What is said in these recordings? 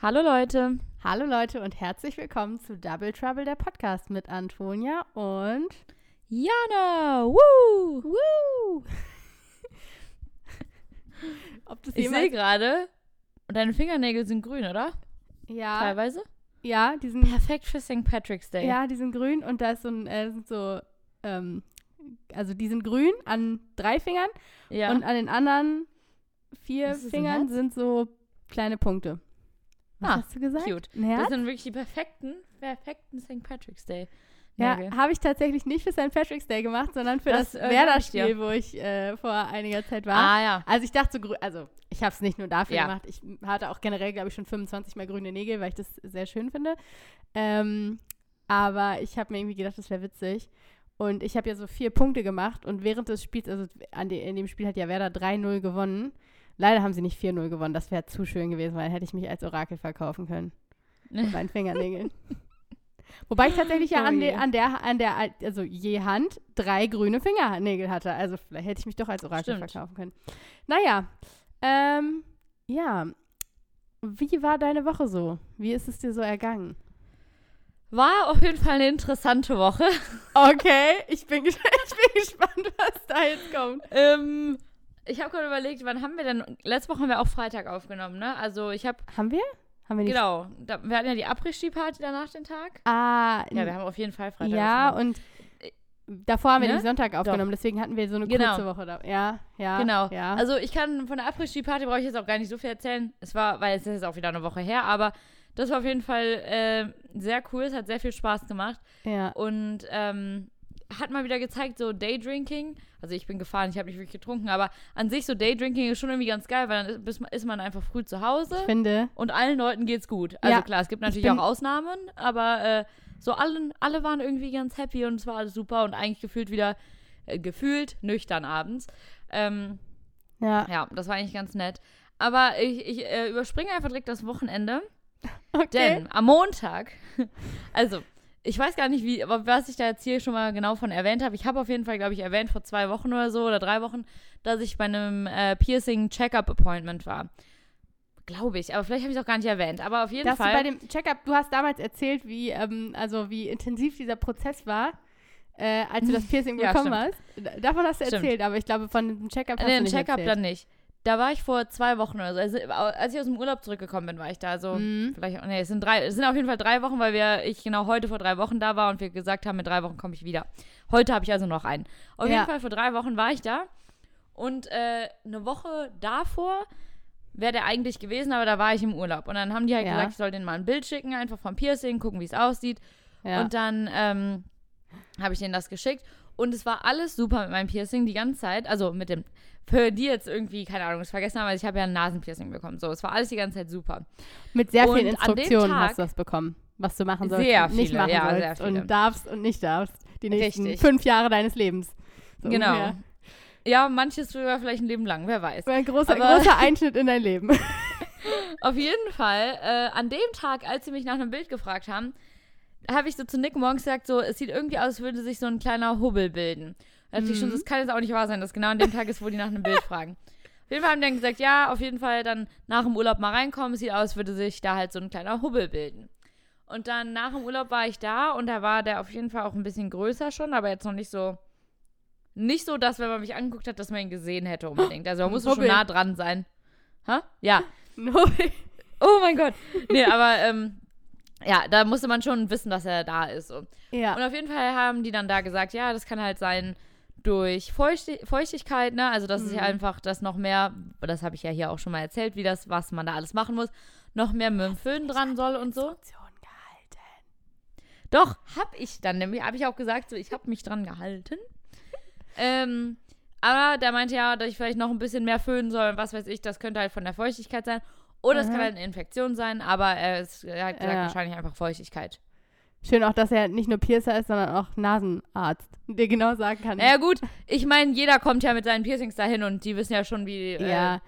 Hallo Leute. Hallo Leute und herzlich willkommen zu Double Trouble, der Podcast mit Antonia und Jana. Woo! Woo! Ob das Ich sehe gerade, deine Fingernägel sind grün, oder? ja, Teilweise. ja, die sind, Perfekt für St. Patrick's Day. ja, die sind grün und da ist so ein, äh, sind so, ähm, also die sind grün an drei Fingern Ja. und an den anderen vier Fingern sind so kleine Punkte. Was Ah, hast du gesagt? cute. Das sind wirklich die perfekten, perfekten St. Patrick's Day. Ja, Nägel. habe ich tatsächlich nicht für St. Patrick's Day gemacht, sondern für das, Das, äh, Werder-Spiel, wo ich äh, vor einiger Zeit war. Ah ja. Also ich dachte so, also ich habe es nicht nur dafür Ja. gemacht. Ich hatte auch generell, glaube ich, schon 25 Mal grüne Nägel, weil ich das sehr schön finde. Ähm, aber ich habe mir irgendwie gedacht, das wäre witzig. Und ich habe ja so vier Punkte gemacht und während des Spiels, also an de, in dem Spiel hat ja Werder 3-0 gewonnen. Leider haben sie nicht 4-0 gewonnen, das wäre zu schön gewesen, weil dann hätte ich mich als Orakel verkaufen können. Mit meinen Fingernägeln. Wobei ich tatsächlich ja Oh an, de, an der, an der, also je Hand drei grüne Fingernägel hatte. Also vielleicht hätte ich mich doch als Orakel Stimmt. verkaufen können. Naja, ähm, ja. Wie war deine Woche so? Wie ist es dir so ergangen? War auf jeden Fall eine interessante Woche. Okay, ich bin, ich bin gespannt, was da jetzt kommt. ähm, ich habe gerade überlegt, wann haben wir denn? Letzte Woche haben wir auch Freitag aufgenommen, ne? Also ich habe, Haben wir? Haben wir nicht? genau, da, wir hatten ja die Après-Ski-Party danach den Tag. Ah, Ja, wir haben auf jeden Fall Freitag ja aufgenommen. und davor haben wir Ne? den Sonntag aufgenommen, deswegen hatten wir so eine Genau. kurze Woche da. Ja, ja. Genau. Ja. Also ich kann von der Après-Ski-Party brauche ich jetzt auch gar nicht so viel erzählen. Es war, weil es ist jetzt auch wieder eine Woche her, aber das war auf jeden Fall äh, sehr cool. Es hat sehr viel Spaß gemacht ja. und ähm, hat mal wieder gezeigt, so Daydrinking. Also ich bin gefahren, ich habe nicht wirklich getrunken, aber an sich so Daydrinking ist schon irgendwie ganz geil, weil dann ist, ist man einfach früh zu Hause Ich finde, und allen Leuten geht's gut. Also Ja, klar, es gibt natürlich auch Ausnahmen, aber äh, so alle, alle waren irgendwie ganz happy und es war alles super und eigentlich gefühlt wieder äh, gefühlt nüchtern abends. Ähm, ja. ja, das war eigentlich ganz nett. Aber ich, ich äh, überspringe einfach direkt das Wochenende. Okay. Denn am Montag, also ich weiß gar nicht, wie, aber was ich da jetzt hier schon mal genau von erwähnt habe. Ich habe auf jeden Fall, glaube ich, erwähnt vor zwei Wochen oder so oder drei Wochen, dass ich bei einem äh, Piercing-Check-up-Appointment war. Glaube ich, aber vielleicht habe ich es auch gar nicht erwähnt. Aber auf jeden Dass du Fall. bei dem Checkup, du hast damals erzählt, wie, ähm, also wie intensiv dieser Prozess war, äh, als du das Piercing Ja, bekommen stimmt. hast. Davon hast du Stimmt. erzählt, aber ich glaube, von dem Checkup hast Nee, du den nicht Check-up dann nicht. Da war ich vor zwei Wochen oder so. Also, als ich aus dem Urlaub zurückgekommen bin, war ich da. Also, Mhm. vielleicht, nee, es sind, drei, es sind auf jeden Fall drei Wochen, weil wir, ich genau heute vor drei Wochen da war und wir gesagt haben, in drei Wochen komme ich wieder. Heute habe ich also noch einen. Auf Ja. jeden Fall vor drei Wochen war ich da. Und äh, eine Woche davor wäre der eigentlich gewesen, aber da war ich im Urlaub. Und dann haben die halt Ja. gesagt, ich soll denen mal ein Bild schicken, einfach vom Piercing, gucken, wie es aussieht. Ja. Und dann ähm, habe ich denen das geschickt. Und es war alles super mit meinem Piercing die ganze Zeit. Also mit dem, für die jetzt irgendwie, keine Ahnung, es vergessen haben, weil ich habe ja ein Nasenpiercing bekommen. So, es war alles die ganze Zeit super. Mit sehr vielen und dem Instruktionen Tag- hast du das bekommen, was du machen sollst Sehr und nicht viele, machen ja, sollst sehr viele. und darfst und nicht darfst. Die nächsten Richtig. fünf Jahre deines Lebens. So genau. ungefähr. Ja, manches sogar vielleicht ein Leben lang, wer weiß. Ein großer, Aber- großer Einschnitt in dein Leben. Auf jeden Fall, äh, an dem Tag, als sie mich nach einem Bild gefragt haben, habe ich so zu Nick morgens gesagt, so, es sieht irgendwie aus, als würde sich so ein kleiner Hubbel bilden. Da dachte ich schon, Mhm. das kann jetzt auch nicht wahr sein, dass genau an dem Tag ist, wo die nach einem Bild fragen. Auf jeden Fall haben die dann gesagt, ja, auf jeden Fall dann nach dem Urlaub mal reinkommen. Es sieht aus, als würde sich da halt so ein kleiner Hubbel bilden. Und dann nach dem Urlaub war ich da und da war der auf jeden Fall auch ein bisschen größer schon, aber jetzt noch nicht so, nicht so, dass wenn man mich angeguckt hat, dass man ihn gesehen hätte unbedingt. Also man musste schon nah dran sein. Ha? Ja. No. Oh mein Gott. Nee, aber ähm, ja, da musste man schon wissen, dass er da ist. So. Und ja. auf jeden Fall haben die dann da gesagt, ja, das kann halt sein durch Feuchti Feuchtigkeit, ne? Also das ist ja Mhm. einfach, dass noch mehr, das habe ich ja hier auch schon mal erzählt, wie das, was man da alles machen muss, noch mehr mit dem Föhn dran soll und so. Gehalten. Doch, hab ich dann nämlich, habe ich auch gesagt, so, ich habe mich dran gehalten. ähm, aber der meinte ja, dass ich vielleicht noch ein bisschen mehr föhnen soll und was weiß ich, das könnte halt von der Feuchtigkeit sein. Oder es Aha. kann halt eine Infektion sein, aber er, ist, er hat gesagt, Ja. wahrscheinlich einfach Feuchtigkeit. Schön auch, dass er nicht nur Piercer ist, sondern auch Nasenarzt. Dir genau sagen kann. Naja, gut, ich meine, jeder kommt ja mit seinen Piercings dahin und die wissen ja schon, wie. Äh, ja,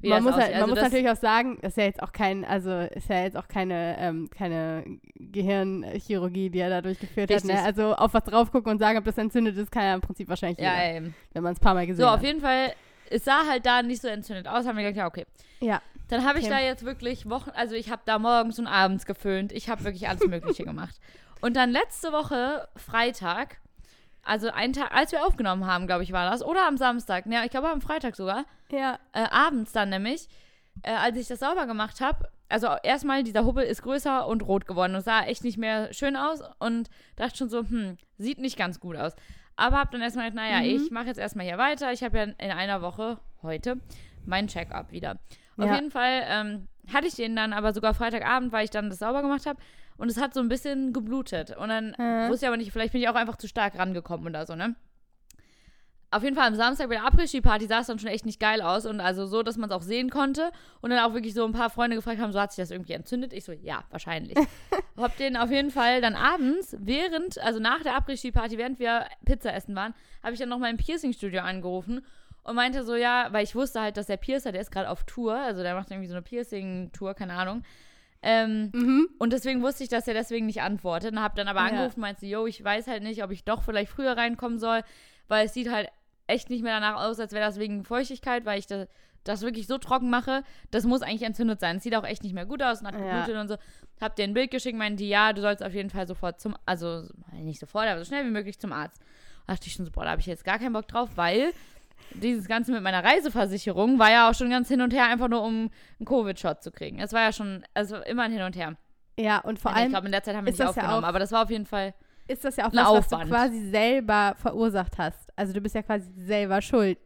wie man muss, halt, aussieht. man Also muss natürlich auch sagen, das ist ja jetzt auch kein, also ist ja jetzt auch keine, ähm, keine Gehirnchirurgie, die er da durchgeführt Richtig. hat. Ne? Also auf was drauf gucken und sagen, ob das entzündet ist, kann ja im Prinzip wahrscheinlich Ja, jeder, eben. wenn man es ein paar Mal gesehen So, hat. auf jeden Fall, es sah halt da nicht so entzündet aus, haben wir gesagt, ja, okay. Ja. Dann habe ich Okay. da jetzt wirklich Wochen, also ich habe da morgens und abends geföhnt. Ich habe wirklich alles Mögliche gemacht. Und dann letzte Woche, Freitag, also einen Tag, als wir aufgenommen haben, glaube ich, war das, oder am Samstag, ja, ich glaube am Freitag sogar, Ja. äh, abends dann nämlich, äh, als ich das sauber gemacht habe, also erstmal, dieser Hubbel ist größer und rot geworden und sah echt nicht mehr schön aus und dachte schon so, hm, sieht nicht ganz gut aus. Aber hab dann erstmal gedacht, naja, Mhm. ich mache jetzt erstmal hier weiter. Ich habe ja in einer Woche, heute, meinen Check-up wieder. Auf Ja. jeden Fall ähm, hatte ich den dann aber sogar Freitagabend, weil ich dann das sauber gemacht habe. Und es hat so ein bisschen geblutet. Und dann Mhm. wusste ich aber nicht, vielleicht bin ich auch einfach zu stark rangekommen oder so, ne? Auf jeden Fall am Samstag bei der Après-Ski-Party sah es dann schon echt nicht geil aus und also so, dass man es auch sehen konnte und dann auch wirklich so ein paar Freunde gefragt haben, so hat sich das irgendwie entzündet? Ich so, ja, wahrscheinlich. hab den auf jeden Fall dann abends, während, also nach der Après-Ski-Party, während wir Pizza essen waren, habe ich dann noch mal im Piercing-Studio angerufen und meinte so, ja, weil ich wusste halt, dass der Piercer, der ist gerade auf Tour, also der macht irgendwie so eine Piercing-Tour, keine Ahnung. Ähm, Mhm. und deswegen wusste ich, dass er deswegen nicht antwortet. Und habe dann aber Ja. angerufen und meinte, yo, ich weiß halt nicht, ob ich doch vielleicht früher reinkommen soll, weil es sieht halt echt nicht mehr danach aus, als wäre das wegen Feuchtigkeit, weil ich das, das wirklich so trocken mache. Das muss eigentlich entzündet sein. Es sieht auch echt nicht mehr gut aus und hat Ja. geblutet und so. Hab dir ein Bild geschickt, meinte, ja, du sollst auf jeden Fall sofort zum, also nicht sofort, aber so schnell wie möglich zum Arzt. Da dachte ich schon so, boah, da habe ich jetzt gar keinen Bock drauf, weil dieses Ganze mit meiner Reiseversicherung war ja auch schon ganz hin und her, einfach nur um einen Covid-Shot zu kriegen. Es war ja schon, also immer ein Hin und her. Ja, und vor ich allem glaube, in der Zeit haben wir nicht das ja aufgenommen, auch- aber das war auf jeden Fall. ist das ja auch ein was, was du Aufwand. quasi selber verursacht hast. Also du bist ja quasi selber schuld.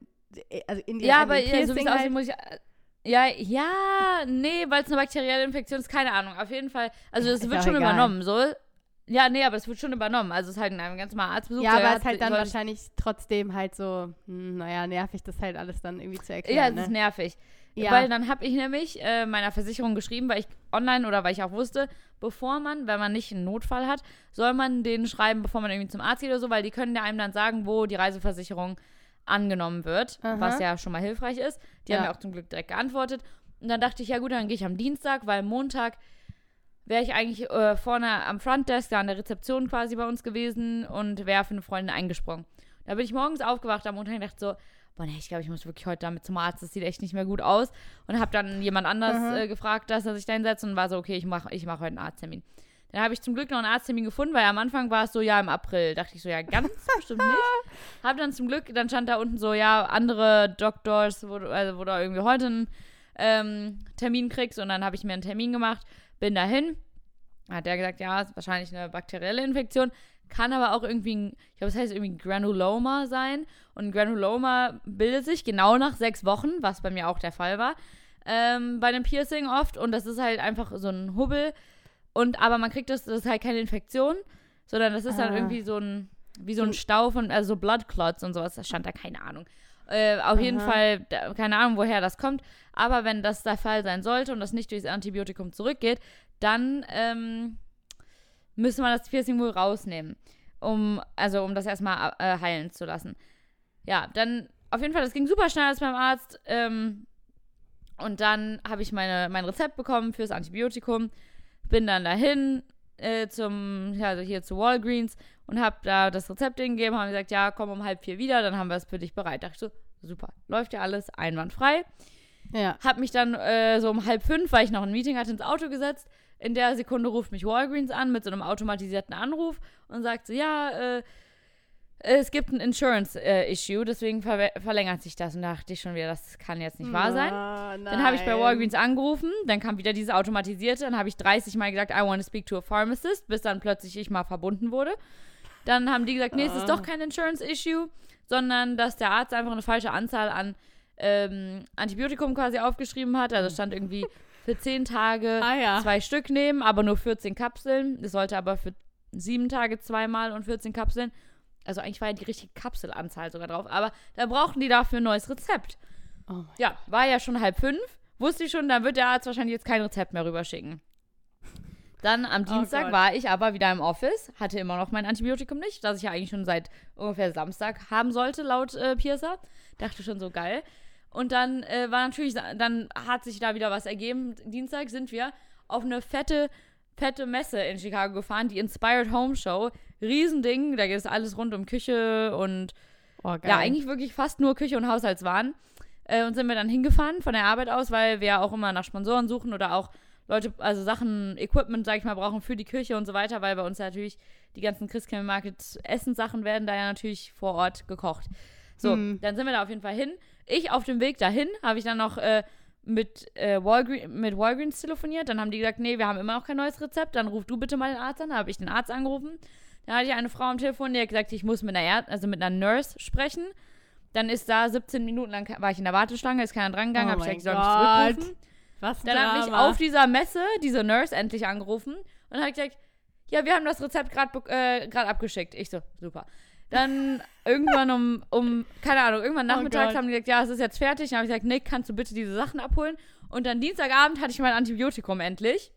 Also in dir Ja, aber ja, so wie es aussieht, halt. muss ich. äh, Ja, ja, nee, weil es eine bakterielle Infektion ist, keine Ahnung. Auf jeden Fall. Also, es wird schon egal. übernommen, so. Ja, nee, aber es wird schon übernommen. Also, es ist halt ein ganz normaler Arztbesuch. Ja, aber es ist halt dann wahrscheinlich trotzdem halt so, hm, naja, nervig, das halt alles dann irgendwie zu erklären. Ja, es ne? ist nervig. Ja. Weil dann habe ich nämlich äh, meiner Versicherung geschrieben, weil ich online oder weil ich auch wusste, bevor man, wenn man nicht einen Notfall hat, soll man den schreiben, bevor man irgendwie zum Arzt geht oder so, weil die können ja einem dann sagen, wo die Reiseversicherung angenommen wird, Aha. was ja schon mal hilfreich ist. Die haben Ja. ja auch zum Glück direkt geantwortet. Und dann dachte ich, ja gut, dann gehe ich am Dienstag, weil Montag wäre ich eigentlich äh, vorne am Frontdesk, da an der Rezeption quasi bei uns gewesen und wäre für eine Freundin eingesprungen. Da bin ich morgens aufgewacht am Montag und dachte so, boah, nee, ich glaube, ich muss wirklich heute damit zum Arzt, das sieht echt nicht mehr gut aus. Und habe dann jemand anders äh, gefragt, dass er sich da hinsetzt und war so, okay, ich mache ich mach heute einen Arzttermin. Dann habe ich zum Glück noch einen Arzttermin gefunden, weil am Anfang war es so, ja, im April. Dachte ich so, ja, ganz bestimmt nicht. Hab dann zum Glück, dann stand da unten so, ja, andere Doctors, wo, du- also, wo du irgendwie heute einen ähm, Termin kriegst. Und dann habe ich mir einen Termin gemacht, bin dahin. Hat der gesagt, ja, ist wahrscheinlich eine bakterielle Infektion. Kann aber auch irgendwie, ein, ich glaube, es heißt irgendwie Granuloma sein. Und ein Granuloma bildet sich genau nach sechs Wochen, was bei mir auch der Fall war, ähm, bei einem Piercing oft. Und das ist halt einfach so ein Hubbel. Und aber man kriegt das, das ist halt keine Infektion, sondern das ist dann Ah. irgendwie so ein, wie so ein So ein- Stau von, also so Blood Clots und sowas. Da stand da keine Ahnung. Äh, auf jeden Aha. Fall, da, keine Ahnung, woher das kommt. Aber wenn das der Fall sein sollte und das nicht durchs Antibiotikum zurückgeht, dann ähm, müsste man das Piercing wohl rausnehmen, um, also um das erstmal äh, heilen zu lassen. Ja, dann auf jeden Fall, das ging super schnell als beim Arzt. Ähm, und dann habe ich meine, mein Rezept bekommen fürs Antibiotikum, bin dann dahin äh, zum, also hier zu Walgreens und habe da das Rezept hingegeben, haben gesagt, ja, komm um halb vier wieder, dann haben wir es für dich bereit. Dachte ich so, super, läuft ja alles einwandfrei. Ja. Hab mich dann äh, so um halb fünf, weil ich noch ein Meeting hatte, ins Auto gesetzt. In der Sekunde ruft mich Walgreens an mit so einem automatisierten Anruf und sagt so, ja, äh, es gibt ein Insurance-Issue, deswegen ver verlängert sich das. Und da dachte ich schon wieder, das kann jetzt nicht wahr sein. Ah, Dann habe ich bei. Walgreens angerufen, dann kam wieder dieses automatisierte, dann habe ich 30 Mal gesagt, I want to speak to a pharmacist, bis dann plötzlich ich mal verbunden wurde. Dann haben die gesagt, nee, es ist Ah. doch kein Insurance-Issue, sondern dass der Arzt einfach eine falsche Anzahl an ähm, Antibiotikum quasi aufgeschrieben hat. Also stand irgendwie für 10 Tage Ah ja. zwei Stück nehmen, aber nur 14 Kapseln. Es sollte aber für sieben Tage zweimal und 14 Kapseln. Also eigentlich war ja die richtige Kapselanzahl sogar drauf, aber da brauchten die dafür ein neues Rezept. Oh Ja, war ja schon halb fünf. Wusste ich schon, dann wird der Arzt wahrscheinlich jetzt kein Rezept mehr rüberschicken. Dann am Oh Dienstag Gott. war ich aber wieder im Office, hatte immer noch mein Antibiotikum nicht, das ich ja eigentlich schon seit ungefähr Samstag haben sollte, laut äh, Piercer. Dachte schon so geil. Und dann äh, war natürlich, dann hat sich da wieder was ergeben. Dienstag sind wir auf eine fette, fette Messe in Chicago gefahren, die Inspired Home Show. Riesending, da geht es alles rund um Küche und Oh, ja, eigentlich wirklich fast nur Küche und Haushaltswaren. Äh, und sind wir dann hingefahren von der Arbeit aus, weil wir ja auch immer nach Sponsoren suchen oder auch Leute, also Sachen, Equipment, sag ich mal, brauchen für die Kirche und so weiter, weil bei uns ja natürlich die ganzen Christkindl Market Essenssachen werden da ja natürlich vor Ort gekocht. So, Hm. dann sind wir da auf jeden Fall hin. Ich auf dem Weg dahin habe ich dann noch äh, mit, äh, Walgreens, mit Walgreens telefoniert. Dann haben die gesagt, nee, wir haben immer noch kein neues Rezept. Dann ruf du bitte mal den Arzt an. Da habe ich den Arzt angerufen. Dann hatte ich eine Frau am Telefon, die hat gesagt, ich muss mit einer, Erd also mit einer Nurse sprechen. Dann ist da 17 Minuten lang war ich in der Warteschlange, ist keiner dran gegangen, Oh habe ich gesagt, ich soll mich zurückrufen. Was Dann habe ich auf dieser Messe diese Nurse endlich angerufen und hat gesagt, ja, wir haben das Rezept gerade äh, grad abgeschickt. Ich so, super. Dann irgendwann um, um keine Ahnung, irgendwann Oh nachmittags Gott. haben die gesagt, ja, es ist jetzt fertig. Dann habe ich gesagt, Nick, kannst du bitte diese Sachen abholen? Und dann Dienstagabend hatte ich mein Antibiotikum endlich.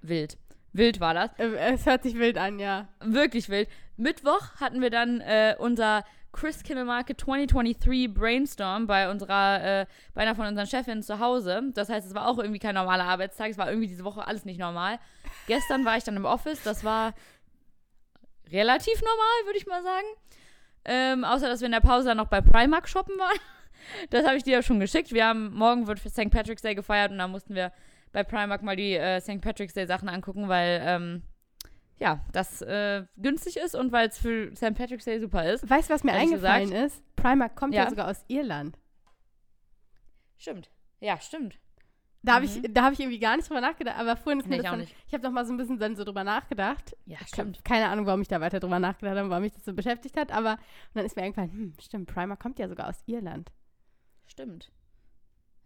Wild. Wild war das. Äh, Es hört sich wild an, ja. Wirklich wild. Mittwoch hatten wir dann äh, unser Chris Kimmel Market 2023 Brainstorm bei unserer, äh, bei einer von unseren Chefinnen zu Hause. Das heißt, es war auch irgendwie kein normaler Arbeitstag. Es war irgendwie diese Woche alles nicht normal. Gestern war ich dann im Office. Das war relativ normal, würde ich mal sagen. Ähm, außer, dass wir in der Pause dann noch bei Primark shoppen waren. Das habe ich dir ja schon geschickt. Wir haben, morgen wird St. Patrick's Day gefeiert und da mussten wir bei Primark mal die äh, St. Patrick's Day Sachen angucken, weil, ähm, ja, das äh, günstig ist und weil es für St. Patrick's Day super ist. Weißt du, was mir eingefallen ist? Primark kommt ja. Ja. sogar aus Irland. Stimmt. Ja, stimmt. Da habe Mhm. ich, da hab ich irgendwie gar nicht drüber nachgedacht, aber vorhin ist mir Nee, ich das dann, nicht. ich habe noch mal so ein bisschen dann so drüber nachgedacht. Ja, Ich hab keine Ahnung, warum ich da weiter drüber nachgedacht habe, warum mich das so beschäftigt hat, aber dann ist mir eingefallen, hm, stimmt, Primark kommt ja sogar aus Irland. Stimmt.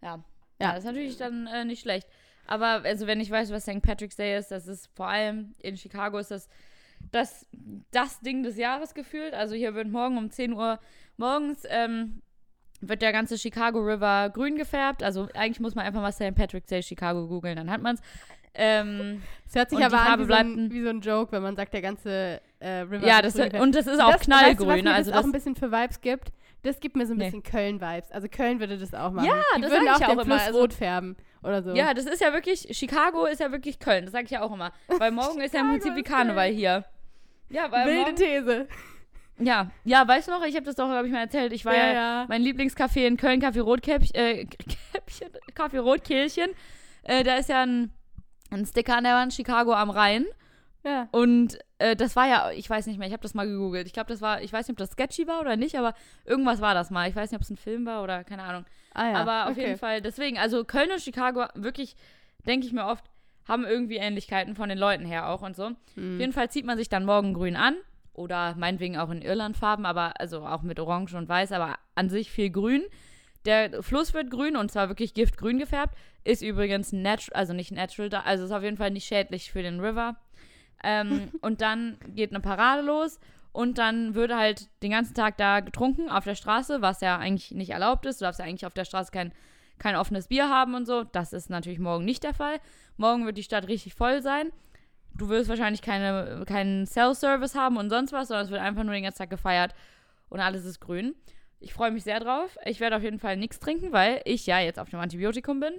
Ja. Ja. Ja, das ist natürlich dann äh, nicht schlecht. Aber also wenn ich weiß, was St. Patrick's Day ist, das ist vor allem in Chicago ist das das, das Ding des Jahres gefühlt. Also hier wird morgen um 10 Uhr morgens ähm, wird der ganze Chicago River grün gefärbt. Also eigentlich muss man einfach mal St. Patrick's Day Chicago googeln, dann hat man es. Ähm, Es hört sich aber an wie so, ein, wie so ein Joke, wenn man sagt, der ganze äh, River ja, das, und das ist auch das, knallgrün. Weißt du, was mir also das auch das, ein bisschen für Vibes gibt? Das gibt mir so ein Nee. bisschen Köln-Vibes. Also Köln würde das auch machen. Ja, Die das würden auch ich den auch immer, Fluss also- rot färben oder so. Ja, das ist ja wirklich, Chicago ist ja wirklich Köln, das sage ich ja auch immer. Weil morgen ist ja im Prinzip wie Karneval hier. Ja, weil Wilde morgen, These. ja, ja, weißt du noch, ich habe das doch, glaube ich, mal erzählt. Ich war ja, ja, ja. mein Lieblingscafé in Köln, Kaffee Rotkäppchen, äh, Käppchen, Kaffee Rotkehlchen. Äh, da ist ja ein, ein Sticker an der Wand, Chicago am Rhein. Ja. Und äh, das war ja, ich weiß nicht mehr, ich habe das mal gegoogelt. Ich glaube, das war, ich weiß nicht, ob das sketchy war oder nicht, aber irgendwas war das mal. Ich weiß nicht, ob es ein Film war oder keine Ahnung. Ah, ja. Aber auf okay. jeden Fall, deswegen, also Köln und Chicago, wirklich, denke ich mir oft, haben irgendwie Ähnlichkeiten von den Leuten her auch und so. Auf Hm. jeden Fall zieht man sich dann morgen grün an. Oder meinetwegen auch in Irlandfarben, aber also auch mit Orange und Weiß, aber an sich viel grün. Der Fluss wird grün und zwar wirklich giftgrün gefärbt. Ist übrigens natural, also nicht natural, da- also ist auf jeden Fall nicht schädlich für den River. Ähm, und dann geht eine Parade los und dann würde halt den ganzen Tag da getrunken auf der Straße, was ja eigentlich nicht erlaubt ist. Du darfst ja eigentlich auf der Straße kein, kein offenes Bier haben und so. Das ist natürlich morgen nicht der Fall. Morgen wird die Stadt richtig voll sein. Du wirst wahrscheinlich keine, keinen Cell-Service haben und sonst was, sondern es wird einfach nur den ganzen Tag gefeiert und alles ist grün. Ich freue mich sehr drauf. Ich werde auf jeden Fall nichts trinken, weil ich ja jetzt auf dem Antibiotikum bin.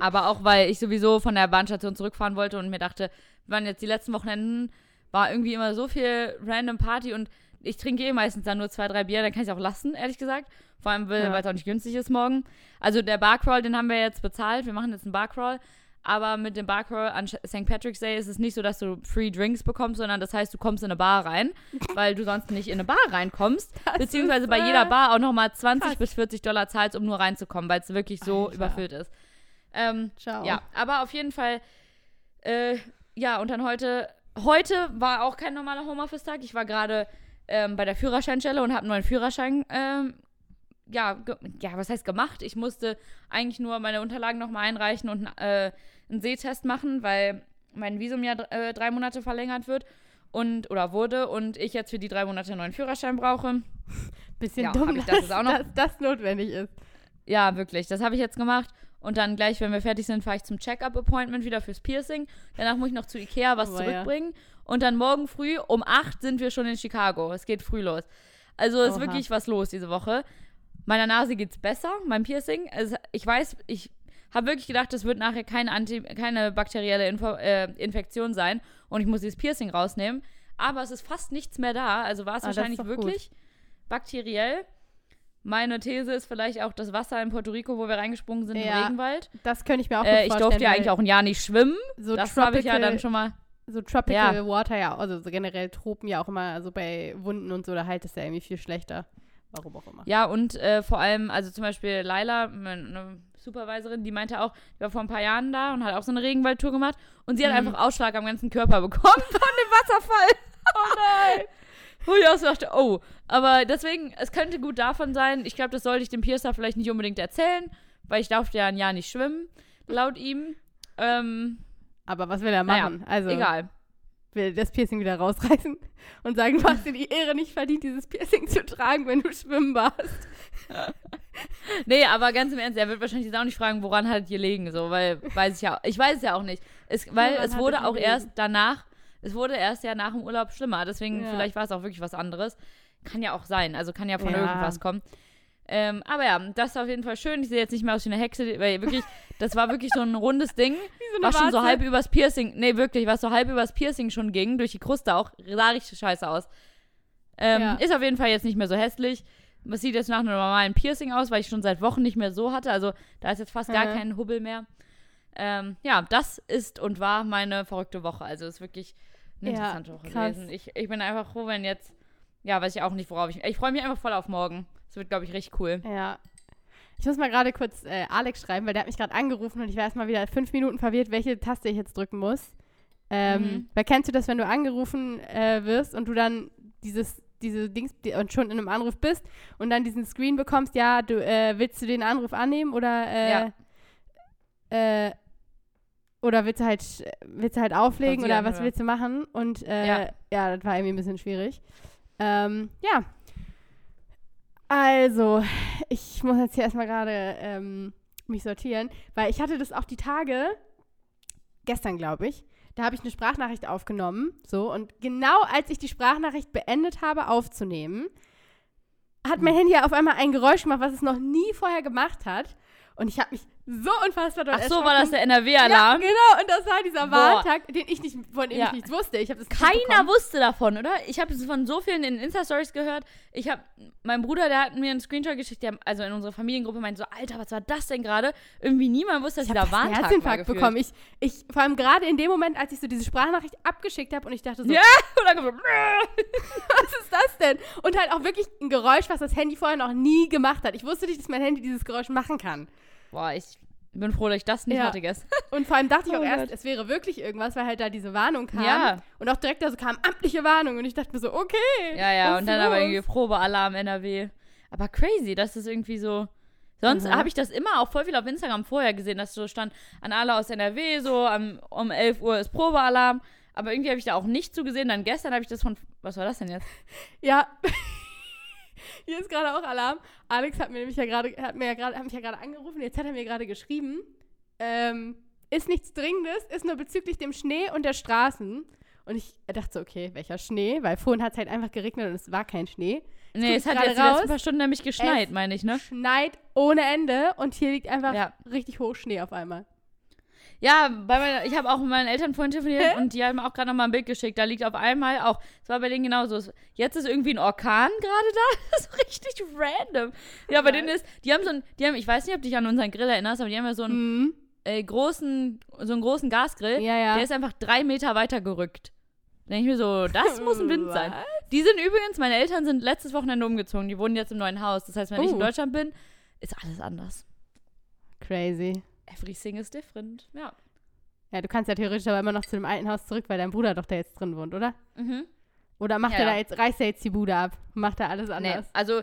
Aber auch, weil ich sowieso von der Bahnstation zurückfahren wollte und mir dachte, waren jetzt die letzten Wochenenden, war irgendwie immer so viel random Party und ich trinke eh meistens dann nur zwei, drei Bier, dann kann ich es auch lassen, ehrlich gesagt. Vor allem, weil Ja. es auch nicht günstig ist morgen. Also der Barcrawl, den haben wir jetzt bezahlt. Wir machen jetzt einen Barcrawl. Aber mit dem Barcrawl an St. Patrick's Day ist es nicht so, dass du Free Drinks bekommst, sondern das heißt, du kommst in eine Bar rein, weil du sonst nicht in eine Bar reinkommst. Das beziehungsweise bei jeder Bar auch nochmal 20 krass. bis 40 Dollar zahlst, um nur reinzukommen, weil es wirklich so Alter. überfüllt ist. Ähm, Ciao. ja, aber auf jeden Fall, äh, ja, und dann heute, heute war auch kein normaler Homeoffice-Tag. Ich war gerade ähm, bei der Führerscheinstelle und habe einen neuen Führerschein, ähm, ja, ja, was heißt gemacht? Ich musste eigentlich nur meine Unterlagen nochmal einreichen und äh, einen Sehtest machen, weil mein Visum ja äh, drei Monate verlängert wird und oder wurde und ich jetzt für die drei Monate einen neuen Führerschein brauche. Bisschen Ja, dumm, ich dass das auch noch- dass das notwendig ist. Ja, wirklich. Das habe ich jetzt gemacht. Und dann gleich, wenn wir fertig sind, fahre ich zum Check-up-Appointment wieder fürs Piercing. Danach muss ich noch zu Ikea was Oh, ja. zurückbringen. Und dann morgen früh um 8 sind wir schon in Chicago. Es geht früh los. Also ist Oha. wirklich was los diese Woche. Meiner Nase geht's besser, mein Piercing. Also ich weiß, ich habe wirklich gedacht, das wird nachher keine, Anti keine bakterielle Info äh, Infektion sein. Und ich muss dieses Piercing rausnehmen. Aber es ist fast nichts mehr da. Also war es Ah, wahrscheinlich doch gut. wirklich bakteriell. Meine These ist vielleicht auch das Wasser in Puerto Rico, wo wir reingesprungen sind, Ja, im Regenwald. Das könnte ich mir auch Äh, ich durfte ja eigentlich auch ein Jahr nicht schwimmen. so das habe ich ja tropical- dann schon mal. So Tropical Ja. Water ja, also so generell Tropen ja auch immer, also bei Wunden und so, da halt ist ja irgendwie viel schlechter. Warum auch immer. Ja, und äh, vor allem, also zum Beispiel Laila, meine Supervisorin, die meinte auch, die war vor ein paar Jahren da und hat auch so eine Regenwaldtour gemacht und sie hat Mhm. einfach Ausschlag am ganzen Körper bekommen von dem Wasserfall. Oh nein! Wo ich auch so dachte, oh. Aber deswegen, es könnte gut davon sein. Ich glaube, das sollte ich dem Piercer vielleicht nicht unbedingt erzählen, weil ich durfte ja ein Jahr nicht schwimmen, laut ihm. Ähm, Aber was will er Naja, machen? also, egal. will das Piercing wieder rausreißen und sagen, du hast dir die Ehre nicht verdient, dieses Piercing zu tragen, wenn du schwimmen warst. Nee, aber ganz im Ernst, er wird wahrscheinlich jetzt auch nicht fragen, woran hat ihr liegen, so, weil weiß ich ja, ich weiß es ja auch nicht. Es, weil Woran es wurde auch erst danach, es wurde erst ja nach dem Urlaub schlimmer, deswegen Ja. vielleicht war es auch wirklich was anderes. Kann ja auch sein, also kann ja von Ja. irgendwas kommen. Ähm, aber ja, das ist auf jeden Fall schön. Ich sehe jetzt nicht mehr aus wie eine Hexe, weil wirklich, das war wirklich so ein rundes Ding, so was schon so halb übers Piercing, nee, wirklich, was so halb übers Piercing schon ging, durch die Kruste auch, sah richtig scheiße aus. Ähm, Ja. Ist auf jeden Fall jetzt nicht mehr so hässlich. Es sieht jetzt nach einem normalen Piercing aus, weil ich schon seit Wochen nicht mehr so hatte. Also da ist jetzt fast gar Mhm. kein Hubbel mehr. Ähm, ja, das ist und war meine verrückte Woche. Also ist wirklich eine Ja, interessante Woche krass. gewesen. Ich, ich bin einfach froh, wenn jetzt, ja, weiß ich auch nicht, worauf ich. Ich freue mich einfach voll auf morgen. Es wird, glaube ich, richtig cool. Ja. Ich muss mal gerade kurz äh, Alex schreiben, weil der hat mich gerade angerufen und ich war erstmal wieder fünf Minuten verwirrt, welche Taste ich jetzt drücken muss. Ähm, Mhm. Weil kennst du das, wenn du angerufen äh, wirst und du dann dieses, diese Dings die, und schon in einem Anruf bist und dann diesen Screen bekommst, ja, du äh, willst du den Anruf annehmen oder äh, Ja. äh, oder willst du halt willst du halt auflegen oder was oder? willst du machen? Und äh, Ja. ja. das war irgendwie ein bisschen schwierig. Ähm, ja. Also, ich muss jetzt hier erstmal gerade ähm, mich sortieren, weil ich hatte das auch die Tage, gestern glaube ich, da habe ich eine Sprachnachricht aufgenommen, so, und genau als ich die Sprachnachricht beendet habe aufzunehmen, hat mein Handy auf einmal ein Geräusch gemacht, was es noch nie vorher gemacht hat. Und ich habe mich so unfassbar doll Ach so, war das der Ja, NRW-Alarm? genau, und das war dieser. Warntag, den ich nicht, von dem Ja. ich nichts wusste. Ich habe das Keiner wusste davon, oder? Ich habe es von so vielen in Insta-Stories gehört. Ich habe, mein Bruder, der hat mir einen Screenshot geschickt, der, also in unserer Familiengruppe meinte so, Alter, was war das denn gerade? Irgendwie niemand wusste, dass Ich dieser fast einen war Herzinfarkt gefühlt. bekommen. Ich, ich, vor allem gerade in dem Moment, als ich so diese Sprachnachricht abgeschickt habe und ich dachte so, Ja, und dann so, was ist das denn? Und halt auch wirklich ein Geräusch, was das Handy vorher noch nie gemacht hat. Ich wusste nicht, dass mein Handy dieses Geräusch machen kann. Boah, ich bin froh, dass ich das nicht Ja. hatte gestern. Und vor allem dachte ich Oh auch erst, Gott. es wäre wirklich irgendwas, weil halt da diese Warnung kam. Ja. Und auch direkt da so kam amtliche Warnung. Und ich dachte mir so, okay. Ja, ja, und dann los? aber irgendwie Probealarm NRW. Aber crazy, das ist irgendwie so. Sonst Mhm. habe ich das immer auch voll viel auf Instagram vorher gesehen, dass so stand an alle aus NRW, so am, um 11 Uhr ist Probealarm. Aber irgendwie habe ich da auch nicht zugesehen. Dann gestern habe ich das von. Was war das denn jetzt? Ja. Hier ist gerade auch Alarm. Alex hat mir nämlich ja gerade, hat mir ja gerade, hat mich ja gerade angerufen. Jetzt hat er mir gerade geschrieben. Ähm, ist nichts Dringendes, ist nur bezüglich dem Schnee und der Straßen. Und ich dachte so, okay, welcher Schnee? Weil vorhin hat es halt einfach geregnet und es war kein Schnee. Nee, guck es hat jetzt die raus. paar Stunden nämlich geschneit, Es meine ich, ne? Schneit ohne Ende und hier liegt einfach Ja. richtig hoch Schnee auf einmal. Ja, bei meiner, ich habe auch mit meinen Eltern vorhin telefoniert und die haben auch gerade noch mal ein Bild geschickt. Da liegt auf einmal auch, es war bei denen genauso. Jetzt ist irgendwie ein Orkan gerade da. Das ist richtig random. Ja, bei denen ist, die haben so ein, die haben, ich weiß nicht, ob du dich an unseren Grill erinnerst, aber die haben ja so einen Mhm. äh, großen, so einen großen Gasgrill. Ja, ja. Der ist einfach drei Meter weiter gerückt. Da denke ich mir so, das muss ein Wind sein. Die sind übrigens, meine Eltern sind letztes Wochenende umgezogen. Die wohnen jetzt im neuen Haus. Das heißt, wenn ich in Oh. Deutschland bin, ist alles anders. Crazy. Everything is different. Ja. Ja, du kannst ja theoretisch aber immer noch zu dem alten Haus zurück, weil dein Bruder doch da jetzt drin wohnt, oder? Mhm. Oder macht Ja, er da jetzt, reißt er jetzt die Bude ab? Macht er alles Nee, anders? also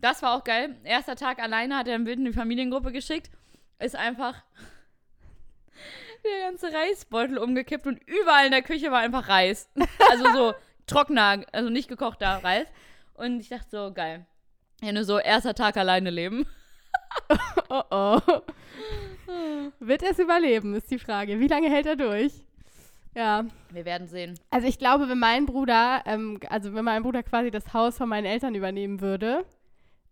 das war auch geil. Erster Tag alleine hat er ein Bild in die Familiengruppe geschickt. Ist einfach der ganze Reisbeutel umgekippt und überall in der Küche war einfach Reis. Also so trockener, also nicht gekochter Reis. Und ich dachte so, geil. Ja, nur so erster Tag alleine leben. Oh oh. Wird er es überleben, ist die Frage. Wie lange hält er durch? Ja. Wir werden sehen. Also ich glaube, wenn mein Bruder, ähm, also wenn mein Bruder quasi das Haus von meinen Eltern übernehmen würde,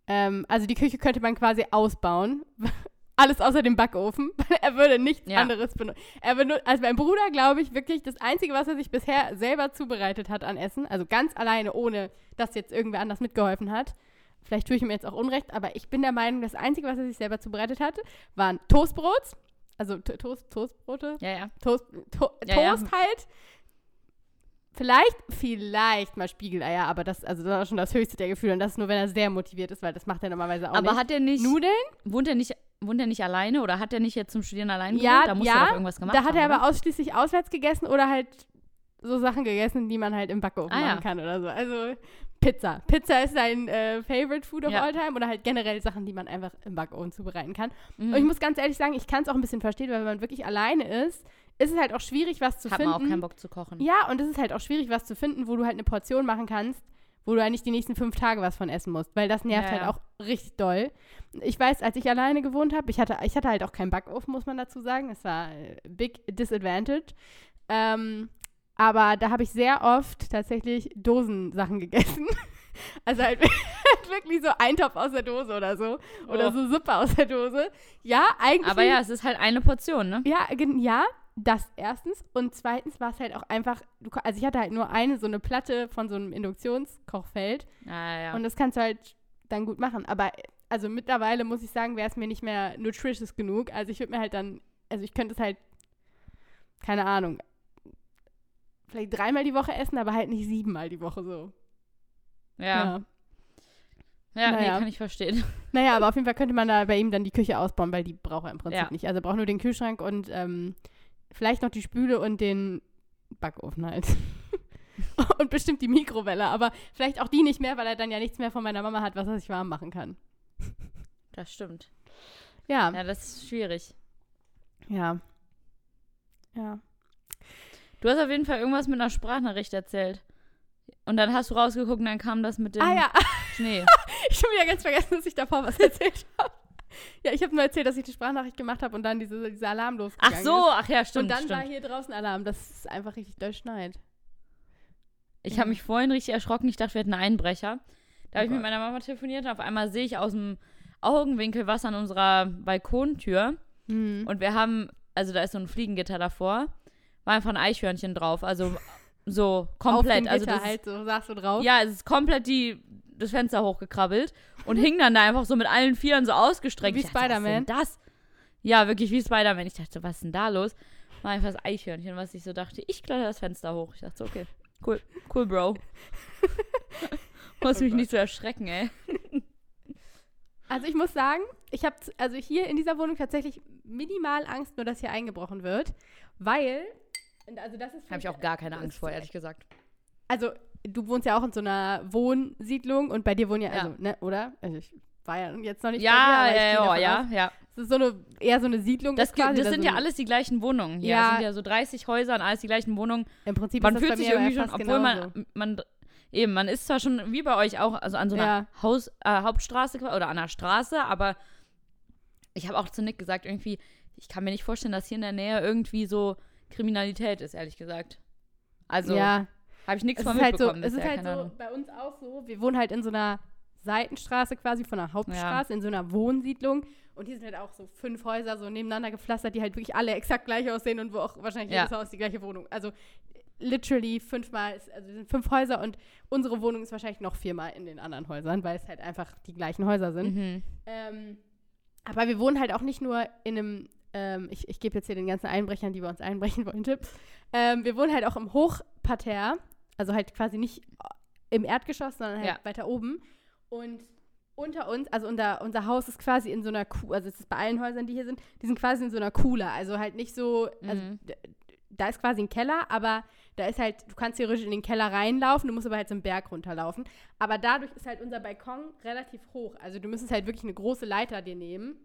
ähm, also die Küche könnte man quasi ausbauen. Alles außer dem Backofen. er würde nichts Ja. anderes benutzen. Er benut also mein Bruder, glaube ich, wirklich das Einzige, was er sich bisher selber zubereitet hat an Essen, also ganz alleine, ohne dass jetzt irgendwer anders mitgeholfen hat, vielleicht tue ich ihm jetzt auch Unrecht, aber ich bin der Meinung, das Einzige, was er sich selber zubereitet hatte, waren Toastbrot, also Toast, Toastbrote, Ja, ja. Toast, to Ja, ja. Toast halt. Vielleicht, vielleicht mal Spiegeleier, aber das, also das war schon das höchste der Gefühle und das nur, wenn er sehr motiviert ist, weil das macht er normalerweise auch Aber nicht. hat er nicht, Nudeln? wohnt er nicht, wohnt er nicht alleine oder hat er nicht jetzt zum Studieren allein Ja, gewohnt? Da muss ja, er doch irgendwas gemacht Da hat haben, er oder? aber ausschließlich auswärts gegessen oder halt so Sachen gegessen, die man halt im Backofen Ah, ja. machen kann oder so. Also Pizza. Pizza ist sein äh, Favorite Food of Ja. all time oder halt generell Sachen, die man einfach im Backofen zubereiten kann. Mhm. Und ich muss ganz ehrlich sagen, ich kann es auch ein bisschen verstehen, weil wenn man wirklich alleine ist, ist es halt auch schwierig, was zu hat finden. man auch keinen Bock zu kochen. Ja, und es ist halt auch schwierig, was zu finden, wo du halt eine Portion machen kannst, wo du halt nicht die nächsten fünf Tage was von essen musst, weil das nervt Ja, halt ja. auch richtig doll. Ich weiß, als ich alleine gewohnt habe, ich hatte, ich hatte halt auch keinen Backofen, muss man dazu sagen. Das war äh, big disadvantage. Ähm, aber da habe ich sehr oft tatsächlich Dosensachen gegessen. Also halt wirklich so Eintopf aus der Dose oder so. Oder Oh. so Suppe aus der Dose. Ja, eigentlich. Aber ja, es ist halt eine Portion, ne? Ja, ja, das erstens. Und zweitens war es halt auch einfach, also ich hatte halt nur eine, so eine Platte von so einem Induktionskochfeld. Ja, ja. Und das kannst du halt dann gut machen. Aber also mittlerweile muss ich sagen, wäre es mir nicht mehr nutritious genug. Also ich würde mir halt dann, also ich könnte es halt, keine Ahnung, vielleicht dreimal die Woche essen, aber halt nicht siebenmal die Woche so. ja. Ja, nee, Naja. kann ich verstehen. Naja, aber auf jeden Fall könnte man da bei ihm dann die Küche ausbauen, weil die braucht er im Prinzip Ja. nicht. Also er braucht nur den Kühlschrank und ähm, vielleicht noch die Spüle und den Backofen halt. und bestimmt die Mikrowelle, aber vielleicht auch die nicht mehr, weil er dann ja nichts mehr von meiner Mama hat, was er sich warm machen kann. Das stimmt. Ja, Ja, das ist schwierig. ja. Ja. Du hast auf jeden Fall irgendwas mit einer Sprachnachricht erzählt. Und dann hast du rausgeguckt und dann kam das mit dem Ah ja, Schnee. ich habe wieder ganz vergessen, dass ich davor was erzählt habe. Ja, ich habe nur erzählt, dass ich die Sprachnachricht gemacht habe und dann diese, dieser Alarm losgegangen Ach so, ist. ach ja, stimmt, und dann war stimmt. hier draußen Alarm. Das ist einfach richtig doll schneit. Ich habe mich vorhin richtig erschrocken. Ich dachte, wir hätten einen Einbrecher. Da habe Oh ich mit meiner Mama telefoniert und auf einmal sehe ich aus dem Augenwinkel was an unserer Balkontür. Mhm. Und wir haben, also da ist so ein Fliegengitter davor, war einfach ein Eichhörnchen drauf. Also so komplett. Auf dem also das halt so, sagst du drauf. Ja, es ist komplett die, das Fenster hochgekrabbelt und hing dann da einfach so mit allen Vieren so ausgestreckt. Wie Spider-Man. das? Ja, wirklich wie Spider-Man. Ich dachte, was ist denn da los? War einfach das Eichhörnchen, was ich so dachte, ich kletter das Fenster hoch. Ich dachte so, okay, cool, cool, Bro. Muss Oh mich nicht so erschrecken, ey. Also ich muss sagen, ich habe also hier in dieser Wohnung tatsächlich minimal Angst, nur dass hier eingebrochen wird, weil also das ist Habe ich auch gar keine Angst vor, ehrlich gesagt. Also du wohnst ja auch in so einer Wohnsiedlung und bei dir wohnen ja, Ja. also ne, oder? Also ich war ja jetzt noch nicht Ja, dir, ja, ja, ja, ja. Es ist so eine eher so eine Siedlung Das, das oder sind so ja alles die gleichen Wohnungen hier. Ja. Das sind ja so 30 Häuser und alles die gleichen Wohnungen. im Prinzip Man ist das fühlt sich irgendwie ja schon, obwohl genauso. man, man, eben, man ist zwar schon wie bei euch auch, also an so einer Ja. Haus, äh, Hauptstraße oder an einer Straße, aber ich habe auch zu Nick gesagt, irgendwie, ich kann mir nicht vorstellen, dass hier in der Nähe irgendwie so Kriminalität ist, ehrlich gesagt. Also, ja, habe ich nichts von ist halt so, mitbekommen es ist halt so Ahnung. bei uns auch so, wir wohnen halt in so einer Seitenstraße quasi von einer Hauptstraße, in so einer Wohnsiedlung und hier sind halt auch so fünf Häuser so nebeneinander gepflastert, die halt wirklich alle exakt gleich aussehen und wo auch wahrscheinlich Ja. jedes Haus die gleiche Wohnung. Also literally fünfmal, also sind fünf Häuser und unsere Wohnung ist wahrscheinlich noch viermal in den anderen Häusern, weil es halt einfach die gleichen Häuser sind. Mhm. Ähm, aber wir wohnen halt auch nicht nur in einem, ähm, ich, ich gebe jetzt hier den ganzen Einbrechern, die bei uns einbrechen wollen, Tipps. Ähm, wir wohnen halt auch im Hochparterre, also halt quasi nicht im Erdgeschoss, sondern halt Ja. weiter oben. Und unter uns, also unser, unser Haus ist quasi in so einer Kuh, also es ist bei allen Häusern, die hier sind, die sind quasi in so einer Kuhle. Also halt nicht so, also Mhm. da ist quasi ein Keller, aber da ist halt, du kannst theoretisch in den Keller reinlaufen, du musst aber halt so einen Berg runterlaufen. Aber dadurch ist halt unser Balkon relativ hoch. Also du müsstest halt wirklich eine große Leiter dir nehmen.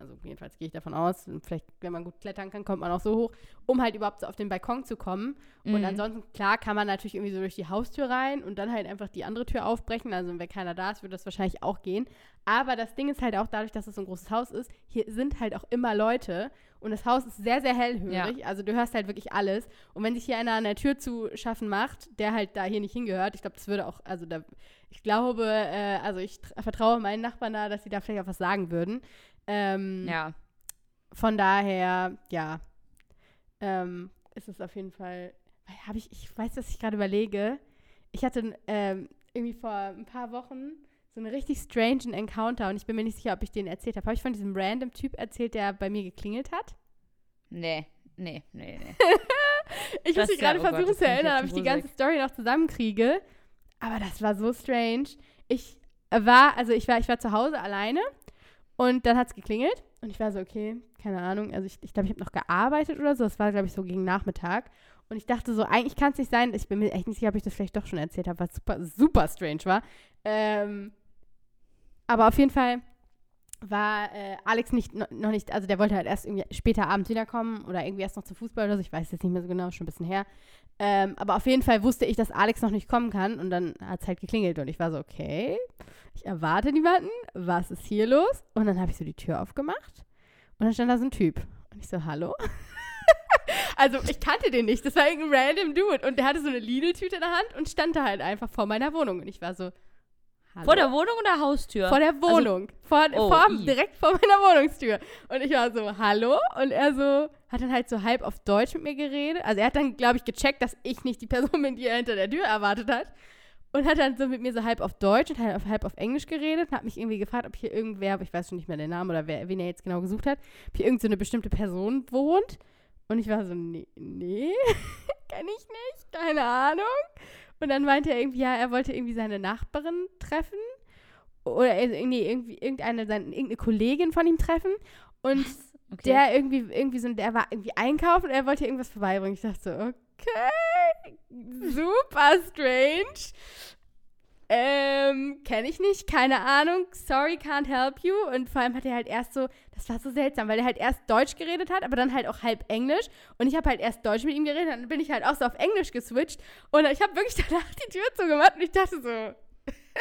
Also jedenfalls gehe ich davon aus. Und vielleicht, wenn man gut klettern kann, kommt man auch so hoch, um halt überhaupt so auf den Balkon zu kommen. Und Mhm. ansonsten, klar, kann man natürlich irgendwie so durch die Haustür rein und dann halt einfach die andere Tür aufbrechen. Also wenn keiner da ist, würde das wahrscheinlich auch gehen. Aber das Ding ist halt auch dadurch, dass es so ein großes Haus ist, hier sind halt auch immer Leute und das Haus ist sehr, sehr hellhörig. Also du hörst halt wirklich alles. Und wenn sich hier einer an der Tür zu schaffen macht, der halt da hier nicht hingehört, ich glaube, das würde auch, also da, ich glaube, äh, also ich tr- vertraue meinen Nachbarn da, dass sie da vielleicht auch was sagen würden. Ähm, Ja. Von daher, ja, ähm, ist es auf jeden Fall, habe ich, ich weiß, dass ich gerade überlege, ich hatte ähm, irgendwie vor ein paar Wochen so einen richtig strangen Encounter und ich bin mir nicht sicher, ob ich den erzählt habe. Habe ich von diesem random Typ erzählt, der bei mir geklingelt hat? Nee, nee, nee, nee. ich muss mich ja- gerade oh versuchen zu erinnern, ob ich die ganze Story noch zusammenkriege. Aber das war so strange. Ich war, also ich war, ich war zu Hause alleine und dann hat es geklingelt und ich war so, okay, keine Ahnung. Also ich glaube, ich, glaub, ich habe noch gearbeitet oder so. Das war, glaube ich, so gegen Nachmittag. Und ich dachte so, eigentlich kann es nicht sein. Ich bin mir echt nicht sicher, ob ich das vielleicht doch schon erzählt habe, was super, super strange war. Ähm, aber auf jeden Fall war äh, Alex nicht, no- noch nicht, also der wollte halt erst irgendwie später abends wiederkommen oder irgendwie erst noch zum Fußball oder so. Ich weiß jetzt nicht mehr so genau, schon ein bisschen her. Ähm, aber auf jeden Fall wusste ich, dass Alex noch nicht kommen kann und dann hat es halt geklingelt und ich war so, okay, ich erwarte niemanden, was ist hier los? Und dann habe ich so die Tür aufgemacht und dann stand da so ein Typ. Und ich so, hallo? also ich kannte den nicht, das war irgendein random Dude und der hatte so eine Lidl-Tüte in der Hand und stand da halt einfach vor meiner Wohnung und ich war so, hallo? Vor der Wohnung oder Haustür? Vor der Wohnung. vor, Oh, vor, direkt vor meiner Wohnungstür. Und ich war so, hallo? Und er so, hat dann halt so halb auf Deutsch mit mir geredet. Also er hat dann, glaube ich, gecheckt, dass ich nicht die Person bin, die er hinter der Tür erwartet hat. Und hat dann so mit mir so halb auf Deutsch und halb auf, halb auf Englisch geredet und hat mich irgendwie gefragt, ob hier irgendwer, aber ich weiß schon nicht mehr den Namen oder wer, wen er jetzt genau gesucht hat, ob hier irgend so eine bestimmte Person wohnt. Und ich war so, nee, nee, kenne ich nicht, keine Ahnung. Und dann meinte er irgendwie, ja, er wollte irgendwie seine Nachbarin treffen. Oder also irgendwie, irgendwie irgendeine, seine, irgendeine Kollegin von ihm treffen. Und okay. der irgendwie, irgendwie so, der war irgendwie einkaufen und er wollte irgendwas vorbeibringen. Ich dachte so, okay, super strange. Ähm, kenne ich nicht, keine Ahnung, sorry, can't help you. Und vor allem hat er halt erst so, das war so seltsam, weil er halt erst Deutsch geredet hat, aber dann halt auch halb Englisch. Und ich habe halt erst Deutsch mit ihm geredet, dann bin ich halt auch so auf Englisch geswitcht. Und ich habe wirklich danach die Tür zugemacht und ich dachte so,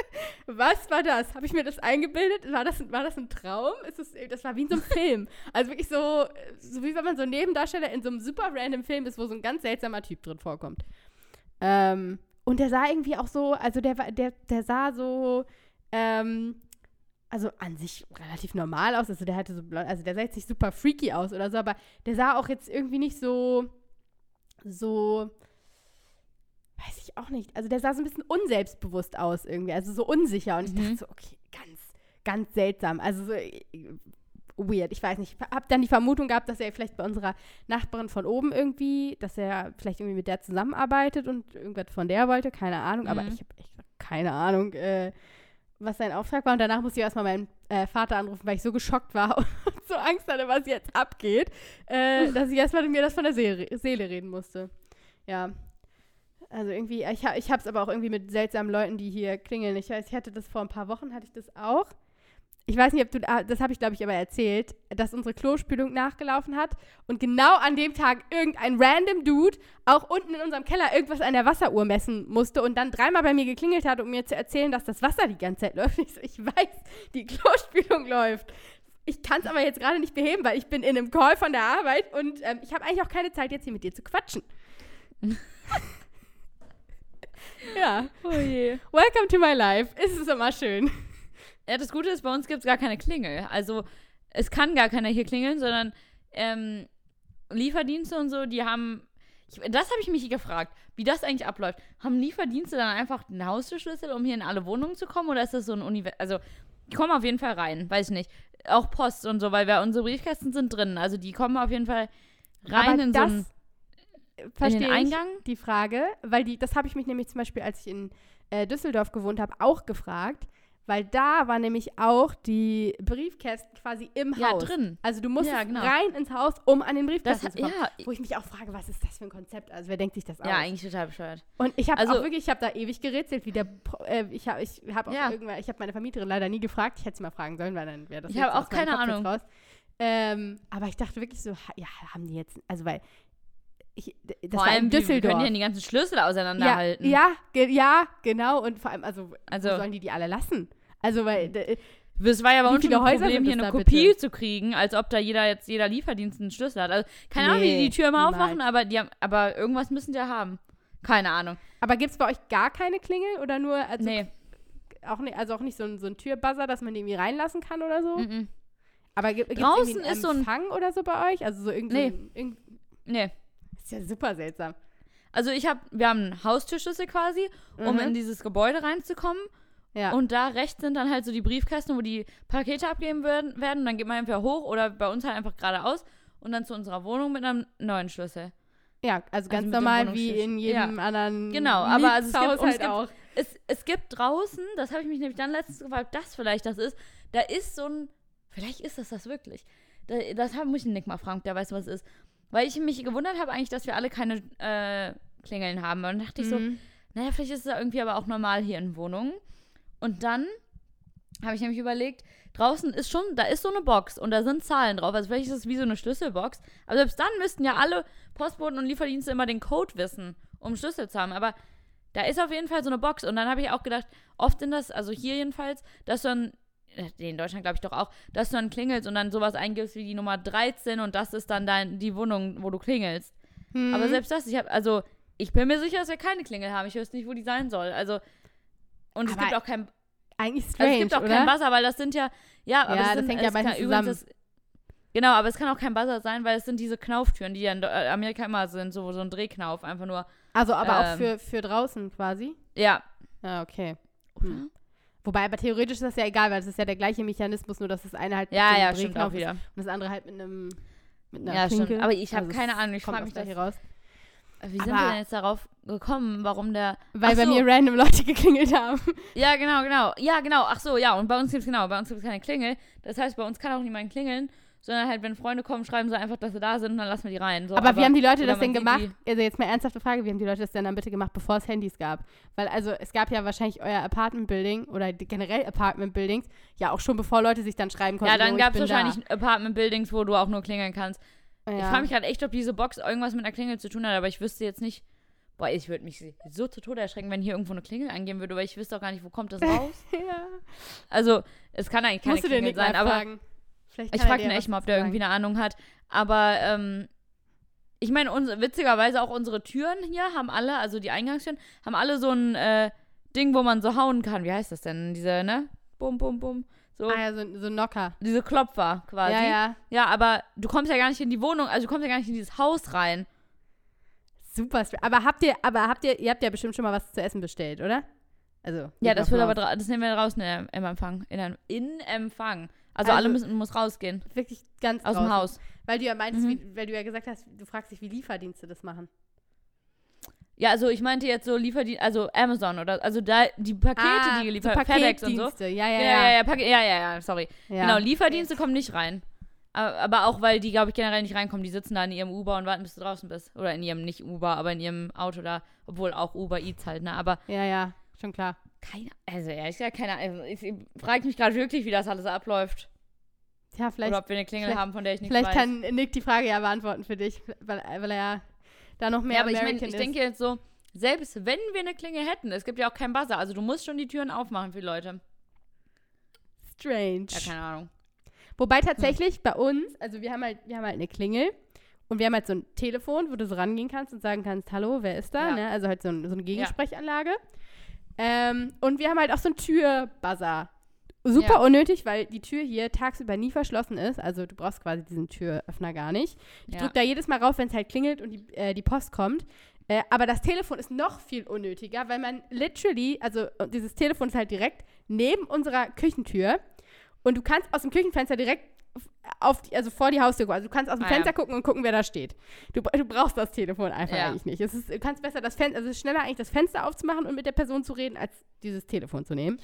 was war das? Habe ich mir das eingebildet? War das, war das ein Traum? Ist das, das war wie in so einem Film. Also wirklich so, so wie wenn man so Nebendarsteller in so einem super random Film ist, wo so ein ganz seltsamer Typ drin vorkommt. Ähm, und der sah irgendwie auch so, also der, war- der, der sah so, ähm, also an sich relativ normal aus. Also der hatte so, blond- also der sah jetzt nicht super freaky aus oder so, aber der sah auch jetzt irgendwie nicht so, so, weiß ich auch nicht. Also der sah so ein bisschen unselbstbewusst aus irgendwie, also so unsicher. Und ich Mhm. dachte so, okay, ganz, ganz seltsam. Also so äh, weird. Ich weiß nicht. Ich habe dann die Vermutung gehabt, dass er vielleicht bei unserer Nachbarin von oben irgendwie, dass er vielleicht irgendwie mit der zusammenarbeitet und irgendwas von der wollte. Keine Ahnung. Aber Mhm. ich habe echt keine Ahnung, äh, was sein Auftrag war. Und danach musste ich erstmal meinen äh, Vater anrufen, weil ich so geschockt war und so Angst hatte, was jetzt abgeht, äh, dass ich erstmal mir das von der Seele, Seele reden musste. Ja. Also irgendwie, ich, ha- ich habe es aber auch irgendwie mit seltsamen Leuten, die hier klingeln. Ich weiß, ich hatte das vor ein paar Wochen, hatte ich das auch. Ich weiß nicht, ob du, ah, das habe ich glaube ich aber erzählt, dass unsere Klospülung nachgelaufen hat und genau an dem Tag irgendein random Dude auch unten in unserem Keller irgendwas an der Wasseruhr messen musste und dann dreimal bei mir geklingelt hat, um mir zu erzählen, dass das Wasser die ganze Zeit läuft. Ich, so, ich weiß, die Klospülung läuft. Ich kann es aber jetzt gerade nicht beheben, weil ich bin in einem Call von der Arbeit und ähm, ich habe eigentlich auch keine Zeit, jetzt hier mit dir zu quatschen. ja, Oh je. welcome to my life. Ist es immer schön. Ja, das Gute ist, bei uns gibt es gar keine Klingel. Also es kann gar keiner hier klingeln, sondern ähm, Lieferdienste und so, die haben. Ich, das habe ich mich gefragt, wie das eigentlich abläuft. Haben Lieferdienste dann einfach den Haustürschlüssel, um hier in alle Wohnungen zu kommen? Oder ist das so ein Univers... Also, die kommen auf jeden Fall rein, weiß ich nicht. Auch Post und so, weil wir, unsere Briefkästen sind drin. Also, die kommen auf jeden Fall rein Aber in so einen, in verstehe den ich. Eingang. die Frage, weil die, das habe ich mich nämlich zum Beispiel, als ich in äh, Düsseldorf gewohnt habe, auch gefragt, weil da war nämlich auch die Briefkästen quasi im Ja, Haus. drin. Also du musst Ja, genau. rein ins Haus, um an den Das, Briefkasten zu kommen. ja, Wo ich mich auch frage, was ist das für ein Konzept? Also wer denkt sich das aus? ja, eigentlich total bescheuert. Und ich habe Also- auch wirklich, ich habe da ewig gerätselt, wie der, äh, ich habe ich hab auch Ja. irgendwann, ich habe meine Vermieterin leider nie gefragt, ich hätte sie mal fragen sollen, weil dann wäre das Ich habe auch keine Kopf Ahnung. Ähm, aber ich dachte wirklich so, ja, haben die jetzt, also weil, ich, das Vor allem, in die Düsseldorf. können ja die ganzen Schlüssel auseinanderhalten. Ja, ja, ge ja, genau. Und vor allem, also, Also- sollen die die alle lassen? Also, weil, d- Das war ja bei uns schon ein Häuser Problem, hier es eine Kopie bitte? zu kriegen, als ob da jeder jetzt jeder Lieferdienst einen Schlüssel hat. Also keine Ahnung, wie die die Tür immer aufmachen, aber die haben, aber irgendwas müssen die ja haben. Keine Ahnung. aber gibt es bei euch gar keine Klingel oder nur, also, nee. auch, nicht, also auch nicht so ein, so ein Türbuzzer, dass man die irgendwie reinlassen kann oder so? Mm Aber gibt es einen ist so ein- Empfang oder so bei euch? Also so irgendwie, Nee. irgend, Nee. ist ja super seltsam. Also ich habe, wir haben einen Haustürschlüssel quasi, um Mhm. in dieses Gebäude reinzukommen. Ja. Und da rechts sind dann halt so die Briefkästen, wo die Pakete abgeben werden. werden. Und dann geht man entweder hoch oder bei uns halt einfach geradeaus und dann zu unserer Wohnung mit einem neuen Schlüssel. ja, also ganz mit dem normal wie in jedem anderen Genau, aber also es gibt- und es gibt- auch. Es, es gibt draußen, das habe ich mich nämlich dann letztens gefragt, das vielleicht das ist, da ist so ein, vielleicht ist das das wirklich. Da, das muss ich den Nick mal fragen, der weiß, was es ist. Weil ich mich gewundert habe eigentlich, dass wir alle keine äh, Klingeln haben. Und dann dachte ich so, Mhm. naja, vielleicht ist es ja irgendwie aber auch normal hier in Wohnungen. Und dann habe ich nämlich überlegt, draußen ist schon, da ist so eine Box und da sind Zahlen drauf. Also vielleicht ist es wie so eine Schlüsselbox. Aber selbst dann müssten ja alle Postboten und Lieferdienste immer den Code wissen, um Schlüssel zu haben. Aber da ist auf jeden Fall so eine Box. Und dann habe ich auch gedacht, oft sind das, also hier jedenfalls, dass du dann, äh, in Deutschland glaube ich doch auch, dass du dann klingelst und dann sowas eingibst wie die Nummer 13 und das ist dann dein, die Wohnung, wo du klingelst. Mhm. Aber selbst das, ich habe, also, ich bin mir sicher, dass wir keine Klingel haben. Ich wüsste nicht, wo die sein soll. Also, und es Aber gibt auch kein, Eigentlich strange, also es gibt auch oder? keinen Buzzer, weil das sind ja, ja, aber Ja, das, das sind, hängt ja es meistens kann zusammen. Das, genau, aber es kann auch kein Buzzer sein, weil es sind diese Knauftüren, die ja in äh, Amerika immer sind, so, so ein Drehknauf, einfach nur, Also aber auch Ähm. für, für draußen quasi. ja. Ja, okay. Oder? Hm. Wobei, aber theoretisch ist das ja egal, weil es ist ja der gleiche Mechanismus, nur dass das eine halt mit Ja, einem ja, stimmt auch wieder. ist und das andere halt mit einem mit einer Ja, Klinke. stimmt. Aber ich habe Also keine es Ahnung, ich frage mich das. Gleiche raus. Wie sind Aber- wir denn jetzt darauf gekommen, warum der. Weil Ach bei so. mir random Leute geklingelt haben. Ja, genau, genau. Ja, genau. Ach so, ja. Und bei uns gibt es genau, bei uns gibt es keine Klingel. Das heißt, bei uns kann auch niemand klingeln, sondern halt, wenn Freunde kommen, schreiben sie einfach, dass sie da sind und dann lassen wir die rein. So, aber, wie haben die Leute das denn gemacht? Also jetzt mal ernsthafte Frage, wie haben die Leute das denn dann bitte gemacht, bevor es Handys gab? Weil also es gab ja wahrscheinlich euer Apartment-Building oder die- generell Apartment-Buildings, ja auch schon bevor Leute sich dann schreiben Die, konnten. ja, dann oh, gab es wahrscheinlich Apartment-Buildings, wo du auch nur klingeln kannst. Da. Ich Ja. frage mich gerade echt, ob diese Box irgendwas mit einer Klingel zu tun hat, aber ich wüsste jetzt nicht. Boah, ich würde mich so zu Tode erschrecken, wenn hier irgendwo eine Klingel angehen würde, weil ich wüsste auch gar nicht, wo kommt das raus. ja. Also, es kann eigentlich keine Musst Klingel sein, aber fragen. Vielleicht ich frage ihn echt mal, ob der irgendwie eine Ahnung hat. Aber, ähm, ich meine, witzigerweise auch unsere Türen hier haben alle, also die Eingangstüren, haben alle so ein äh, Ding, wo man so hauen kann. Wie heißt das denn? Diese, ne? Bum, bum, bum. So, Ah ja, so, so Knocker. diese Klopfer quasi. Ja, ja. Ja, aber du kommst ja gar nicht in die Wohnung, also du kommst ja gar nicht in dieses Haus rein. Super. Aber habt ihr, aber habt ihr, ihr habt ja bestimmt schon mal was zu essen bestellt, oder? Also. Ja, das wird aber das nehmen wir raus in der- im Empfang. In, einem- in Empfang. Also, Also- alle müssen muss rausgehen. aus. Wirklich ganz Aus dem draußen. Haus. Weil du ja meintest, Mhm. wie, weil du ja gesagt hast, du fragst dich, wie Lieferdienste das machen. Ja, also ich meinte jetzt so Lieferdienst, also Amazon oder also da die Pakete, die geliefert Ah, so FedEx und so. Ja, ja, Ja, ja. ja, ja, Pake- ja, ja, ja, sorry. ja. Genau, Lieferdienste kommen nicht rein. Aber auch, weil die, glaube ich, generell nicht reinkommen. Die sitzen da in ihrem Uber und warten, bis du draußen bist. Oder in ihrem, nicht Uber, aber in ihrem Auto da. Obwohl auch Uber Eats halt, ne? Aber Ja, ja, schon klar. keine, also ehrlich gesagt, keine Ahnung. Ich, ich frage mich gerade wirklich, wie das alles abläuft. Ja, vielleicht, Oder ob wir eine Klingel vielleicht- haben, von der ich nichts vielleicht weiß. kann Nick die Frage ja beantworten für dich, weil, weil er ja da noch mehr ja, aber ich, mein, American ich ist. denke jetzt so, selbst wenn wir eine Klingel hätten, es gibt ja auch keinen Buzzer, also du musst schon die Türen aufmachen für die Leute. Strange. Ja, keine Ahnung. Wobei tatsächlich bei uns, also wir haben halt, wir haben halt eine Klingel und wir haben halt so ein Telefon, wo du so rangehen kannst und sagen kannst, hallo, wer ist da? Ja. Ne? Also halt so, ein, so eine Gegensprechanlage. Ähm, und wir haben halt auch so einen Türbuzzer. Super Ja. unnötig, weil die Tür hier tagsüber nie verschlossen ist. Also du brauchst quasi diesen Türöffner gar nicht. Ich Ja. drücke da jedes Mal rauf, wenn es halt klingelt und die, äh, die Post kommt. Äh, aber das Telefon ist noch viel unnötiger, weil man literally, also äh, dieses Telefon ist halt direkt neben unserer Küchentür und du kannst aus dem Küchenfenster direkt auf die, also vor die Haustür gucken. Also du kannst aus dem Ah, ja. Fenster gucken und gucken, wer da steht. Du, du brauchst das Telefon einfach Ja. eigentlich nicht. Es ist, du kannst besser das Fenster, also es ist schneller eigentlich das Fenster aufzumachen und mit der Person zu reden, als dieses Telefon zu nehmen.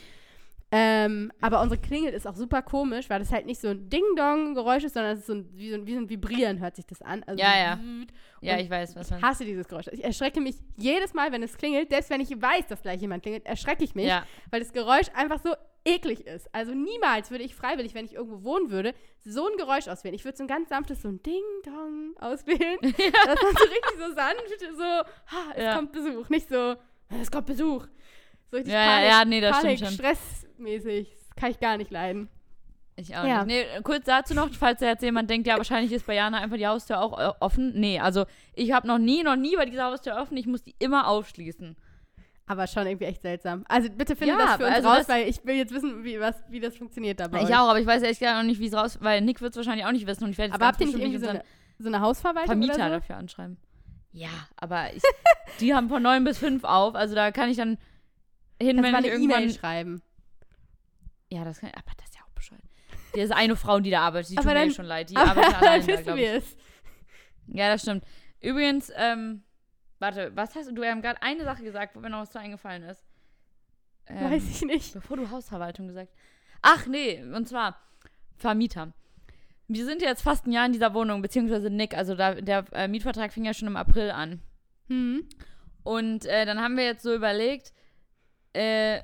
Ähm, aber unsere Klingel ist auch super komisch, weil das halt nicht so ein Ding-Dong-Geräusch ist, sondern es ist so ein, wie, so ein, wie so ein Vibrieren hört sich das an. Also Ja, ja. wüt. Ja, Und ich weiß, was man. Ich hasse dieses Geräusch. Ich erschrecke mich jedes Mal, wenn es klingelt. Selbst wenn ich weiß, dass gleich jemand klingelt, erschrecke ich mich, Ja, weil das Geräusch einfach so eklig ist. Also niemals würde ich freiwillig, wenn ich irgendwo wohnen würde, so ein Geräusch auswählen. Ich würde so ein ganz sanftes, so ein Ding-Dong auswählen. Das ist so richtig so sanft, so, ha, es Ja. kommt Besuch. Nicht so, es kommt Besuch. So richtig Ja, ja, Panik, ja, nee, das Panik, stimmt schon. stressmäßig. Das kann ich gar nicht leiden. ich auch Ja. nicht. Nee, kurz dazu noch, falls jetzt jemand denkt, ja, wahrscheinlich ist bei Jana einfach die Haustür auch äh, offen. Nee, also ich habe noch nie, noch nie bei dieser Haustür offen. Ich muss die immer aufschließen. Aber schon irgendwie echt seltsam. Also bitte finde Ja, das für uns also raus, das- weil ich will jetzt wissen, wie, was, wie das funktioniert dabei. Ich auch, aber ich weiß ehrlich gesagt noch nicht, wie es raus, weil Nick wird es wahrscheinlich auch nicht wissen und ich werde jetzt Aber habt ihr nicht irgendwie so eine, so eine Hausverwaltung Vermieter oder so? dafür anschreiben. Ja, aber ich, die haben von 9 bis 5 auf, also da kann ich dann hin, Kannst wenn mal ich eine irgendwann E-Mail schreiben. Ja, das kann, aber das ist ja auch bescheuert. Die ist eine Frau, die da arbeitet, die Aber tut mir dann- schon leid. Die arbeitet dann allein da, glaube ich. es. Ja, das stimmt. Übrigens, ähm, warte, was hast du? Du hast gerade eine Sache gesagt, wo mir noch was zu eingefallen ist. Ähm, Weiß ich nicht. Bevor du Hausverwaltung gesagt. Ach nee, und zwar Vermieter. Wir sind jetzt fast ein Jahr in dieser Wohnung, beziehungsweise Nick, also da, der äh, Mietvertrag fing ja schon im April an. Hm. Und äh, dann haben wir jetzt so überlegt, äh,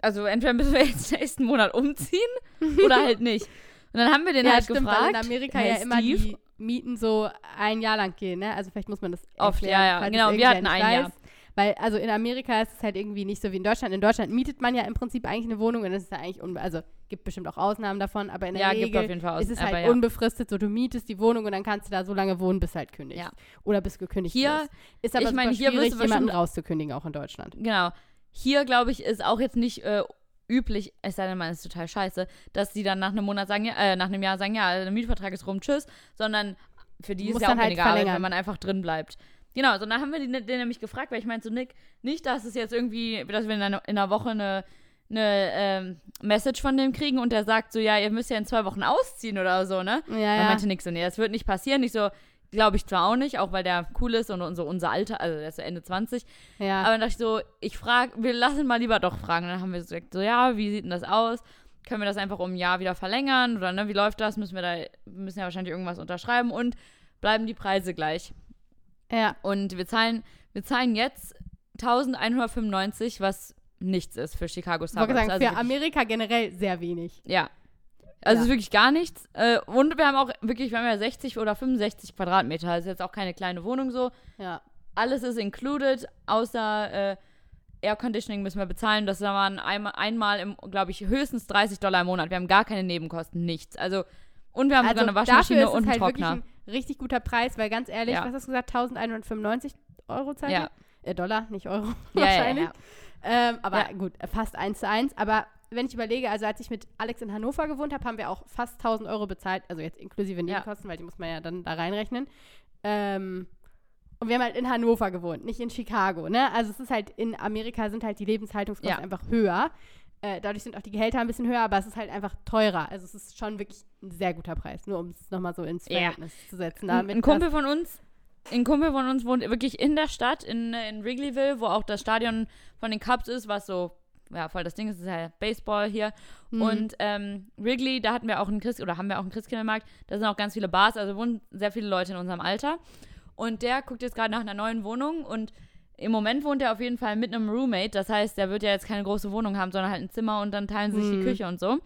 also entweder müssen wir jetzt nächsten Monat umziehen oder halt nicht. Und dann haben wir den ja, halt stimmt, gefragt. weil in Amerika hey, ja immer Steve, die Mieten so ein Jahr lang gehen, ne? Also vielleicht muss man das Oft, erklären, ja, ja, genau, wir hatten ein Jahr. weiß. Weil, also in Amerika ist es halt irgendwie nicht so wie in Deutschland. In Deutschland mietet man ja im Prinzip eigentlich eine Wohnung und es ist ja eigentlich, also gibt bestimmt auch Ausnahmen davon, aber in der Ja, Regel aus. ist es aber halt ja. unbefristet, so du mietest die Wohnung und dann kannst du da so lange wohnen, bis halt kündigst. Ja. Oder bis gekündigt Hier- wirst. Ist aber ich meine, hier schwierig, jemanden rauszukündigen, auch in Deutschland. Genau. Hier, glaube ich, ist auch jetzt nicht äh, üblich, es sei denn, man ist total scheiße, dass die dann nach einem Monat sagen, ja, äh, nach einem Jahr sagen, ja, der Mietvertrag ist rum, tschüss, sondern für die ist ja auch halt weniger Arbeit, wenn man einfach drin bleibt. Genau, so dann haben wir den, den nämlich gefragt, weil ich meinte so, Nick, nicht, dass es jetzt irgendwie, dass wir in einer, in einer Woche eine, eine ähm, Message von dem kriegen und der sagt so, ja, ihr müsst ja in zwei Wochen ausziehen oder so, ne? Ja, Dann ja. meinte Nick so, nee, das wird nicht passieren. Ich so, glaube ich zwar auch nicht, auch weil der cool ist und, so unser Alter, also der ist so Ende 20, ja. aber dann dachte ich so, ich frage, wir lassen mal lieber doch fragen. Und dann haben wir so gesagt, so ja, wie sieht denn das aus? Können wir das einfach um ein Jahr wieder verlängern? Oder ne, wie läuft das? Müssen wir da, müssen ja wahrscheinlich irgendwas unterschreiben und bleiben die Preise gleich. ja. Und wir zahlen, wir zahlen jetzt 1195, was nichts ist für Chicago Ich wollte Suburbs. sagen, Also für Amerika generell sehr wenig. ja. Also Ja. wirklich gar nichts. Äh, und wir haben auch wirklich, wir haben ja 60 oder 65 Quadratmeter. Also jetzt auch keine kleine Wohnung so. Ja. Alles ist included, außer äh, Air Conditioning müssen wir bezahlen. Das waren einmal, einmal im, glaube ich, höchstens 30 Dollar im Monat. Wir haben gar keine Nebenkosten, nichts. Also, und wir haben sogar eine Waschmaschine dafür ist und einen halt Trockner. wirklich ein richtig guter Preis, weil ganz ehrlich, Ja. was hast du gesagt, 1195 Euro zahlt Ja. Äh, Dollar, nicht Euro. Ja, ja, wahrscheinlich. ja. Ähm, aber gut, fast eins zu eins. Aber wenn ich überlege, also als ich mit Alex in Hannover gewohnt habe, haben wir auch fast 1000 Euro bezahlt, also jetzt inklusive Ja. Nebenkosten, weil die muss man ja dann da reinrechnen. Ähm, und wir haben halt in Hannover gewohnt, nicht in Chicago, ne? Also es ist halt, in Amerika sind halt die Lebenshaltungskosten Ja. einfach höher. Äh, dadurch sind auch die Gehälter ein bisschen höher, aber es ist halt einfach teurer. Also es ist schon wirklich ein sehr guter Preis, nur um es nochmal so ins Ja. Verhältnis zu setzen. Ein, Damit ein Kumpel von uns, ein Kumpel von uns wohnt wirklich in der Stadt, in, in Wrigleyville, wo auch das Stadion von den Cubs ist, was so, ja, voll das Ding ist, das ist ja Baseball hier. Mhm. Und ähm, Wrigley, da hatten wir auch einen Christ oder haben wir auch einen Christkindlmarkt, da sind auch ganz viele Bars, also wohnen sehr viele Leute in unserem Alter. Und der guckt jetzt gerade nach einer neuen Wohnung und im Moment wohnt er auf jeden Fall mit einem Roommate. Das heißt, der wird ja jetzt keine große Wohnung haben, sondern halt ein Zimmer und dann teilen sie sich die Mhm. Küche und so.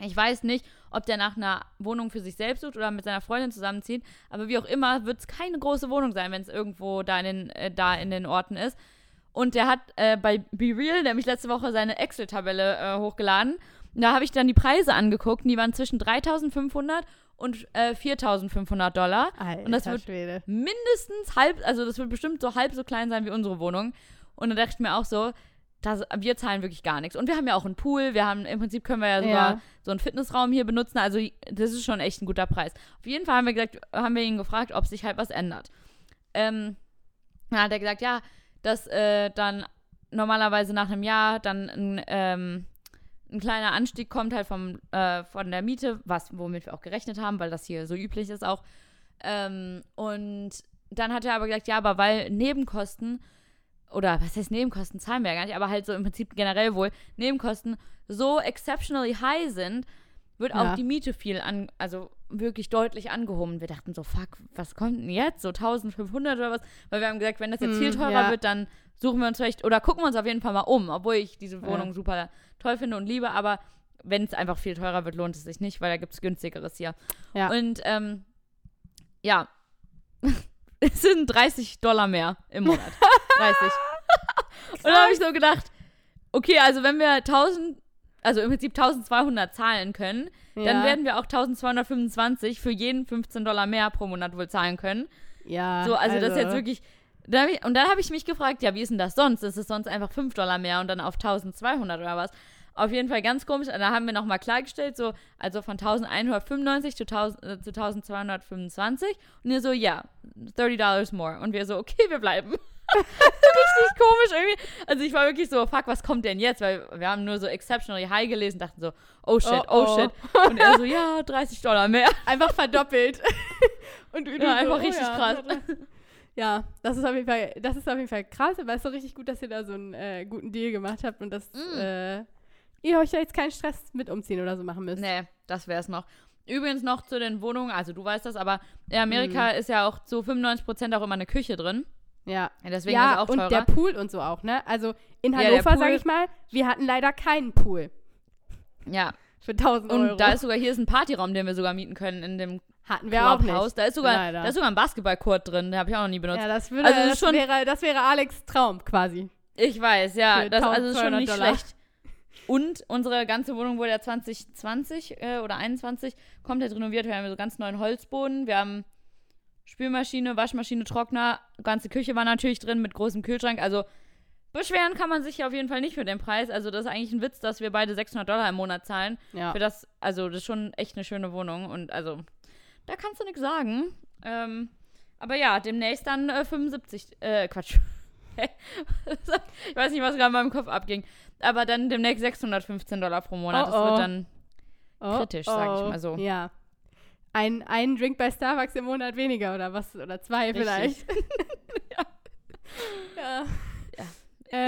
Ich weiß nicht, ob der nach einer Wohnung für sich selbst sucht oder mit seiner Freundin zusammenzieht. Aber wie auch immer, wird es keine große Wohnung sein, wenn es irgendwo da in, den, äh, da in den Orten ist. Und der hat äh, bei Be Real nämlich letzte Woche seine Excel-Tabelle äh, hochgeladen. Und da habe ich dann die Preise angeguckt. Und die waren zwischen 3500 und äh, 4500 Dollar. Alter und das wird Schwede. mindestens halb, also das wird bestimmt so halb so klein sein wie unsere Wohnung. Und dann dachte ich mir auch so, das, wir zahlen wirklich gar nichts. Und wir haben ja auch einen Pool, wir haben, im Prinzip können wir ja sogar Ja. so einen Fitnessraum hier benutzen. Also das ist schon echt ein guter Preis. Auf jeden Fall haben wir gesagt, haben wir ihn gefragt, ob sich halt was ändert. Ähm, dann hat er gesagt, ja, dass äh, dann normalerweise nach einem Jahr dann ein, ähm, ein kleiner Anstieg kommt halt vom, äh, von der Miete, was, womit wir auch gerechnet haben, weil das hier so üblich ist auch. Ähm, und dann hat er aber gesagt, ja, aber weil Nebenkosten oder was heißt Nebenkosten, zahlen wir ja gar nicht, aber halt so im Prinzip generell wohl, Nebenkosten so exceptionally high sind, wird Ja. auch die Miete viel an, also wirklich deutlich angehoben. Wir dachten so, fuck, was kommt denn jetzt? So 1500 oder was? Weil wir haben gesagt, wenn das jetzt viel Hm, teurer ja. wird, dann suchen wir uns vielleicht, oder gucken wir uns auf jeden Fall mal um, obwohl ich diese Ja. Wohnung super toll finde und liebe, aber wenn es einfach viel teurer wird, lohnt es sich nicht, weil da gibt es günstigeres hier. Ja. Und ähm, ja, es sind 30 Dollar mehr im Monat. 30. Und da habe ich so gedacht, okay, also wenn wir 1000, also im Prinzip 1200 zahlen können, dann Ja. werden wir auch 1225 für jeden 15 Dollar mehr pro Monat wohl zahlen können. Ja, So, also, das ist jetzt wirklich. Da hab ich, und dann habe ich mich gefragt, ja, wie ist denn das sonst? Ist es sonst einfach 5 Dollar mehr und dann auf 1200 oder was? Auf jeden Fall ganz komisch. Da haben wir nochmal klargestellt, so, also von 1195 zu, 1000, äh, zu 1225. Und ihr so, ja, 30 Dollars more. Und wir so, okay, wir bleiben. Richtig komisch irgendwie. Also ich war wirklich so, fuck, was kommt denn jetzt? Weil wir haben nur so Exceptionally High gelesen, dachten so, oh shit, oh, Oh, oh. shit. Und er so, ja, 30 Dollar mehr. Einfach verdoppelt. Und du Ja, so, einfach oh richtig ja. krass. Ja, das ist auf jeden Fall, das ist auf jeden Fall krass, aber es ist so richtig gut, dass ihr da so einen äh, guten Deal gemacht habt und dass Mm. äh, ihr euch da jetzt keinen Stress mit umziehen oder so machen müsst. Nee, das wäre es noch. Übrigens noch zu den Wohnungen, also du weißt das, aber in Amerika Mhm. ist ja auch zu 95% auch immer eine Küche drin. Ja. Ja, Deswegen ja, ist es auch und teurer. der Pool und so auch, ne? Also in Ja, Hannover, Pool- sag ich mal, wir hatten leider keinen Pool ja, für 1000 und Euro. da ist sogar, hier ist ein Partyraum, den wir sogar mieten können in dem hatten wir auch Clubhouse. nicht. Da ist sogar, Leider. da ist sogar ein Basketballcourt drin, den habe ich auch noch nie benutzt. Ja, das, würde, Also das das, wäre, das wäre Alex Traum quasi. Ich weiß, ja. Das also ist schon 1200 nicht Dollar. schlecht. Und unsere ganze Wohnung wurde ja 2020 äh, oder 21 komplett renoviert. Wir haben so ganz neuen Holzboden. Wir haben Spülmaschine, Waschmaschine, Trockner. Ganze Küche war natürlich drin mit großem Kühlschrank. Also beschweren kann man sich auf jeden Fall nicht für den Preis. Also das ist eigentlich ein Witz, dass wir beide 600 Dollar im Monat zahlen. Ja. Für das, also das ist schon echt eine schöne Wohnung. Und also da kannst du nichts sagen. Ähm, aber ja, demnächst dann äh, 75, äh, Quatsch. ich weiß nicht, was gerade in meinem Kopf abging. Aber dann demnächst 615 Dollar pro Monat. Oh, das oh. wird dann Oh, kritisch, sag ich mal so. Ja. Ein, ein Drink bei Starbucks im Monat weniger oder was? Oder zwei Richtig. vielleicht. ja. Ja.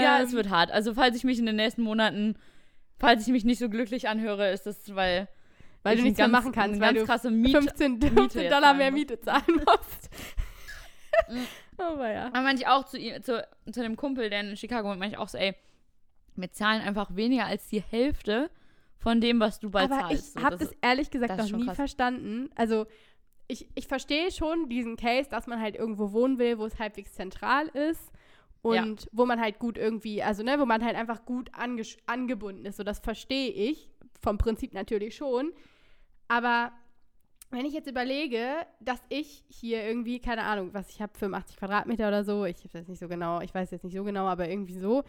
ja, Ähm, es wird hart. Also falls ich mich in den nächsten Monaten, falls ich mich nicht so glücklich anhöre, ist das, weil Weil ich du nichts mehr ganz- machen kannst, weil ganz du krasse Miete 15, Miete 15 jetzt Dollar mehr. Miete zahlen musst. Aber ja. Aber ich auch zu, ihm, zu, zu dem Kumpel, der in Chicago wohnt, ich auch so, ey, wir zahlen einfach weniger als die Hälfte von dem, was du bald Aber zahlst. ich habe das das ehrlich gesagt das noch nie krass. verstanden. Also ich, ich verstehe schon diesen Case, dass man halt irgendwo wohnen will, wo es halbwegs zentral ist und wo man halt gut irgendwie, also ne, wo man halt einfach gut angebunden ist. So, das verstehe ich vom Prinzip natürlich schon. Aber wenn ich jetzt überlege, dass ich hier irgendwie, keine Ahnung, was ich habe, 85 Quadratmeter oder so, ich habe das nicht so genau, ich weiß jetzt nicht so genau, aber irgendwie so,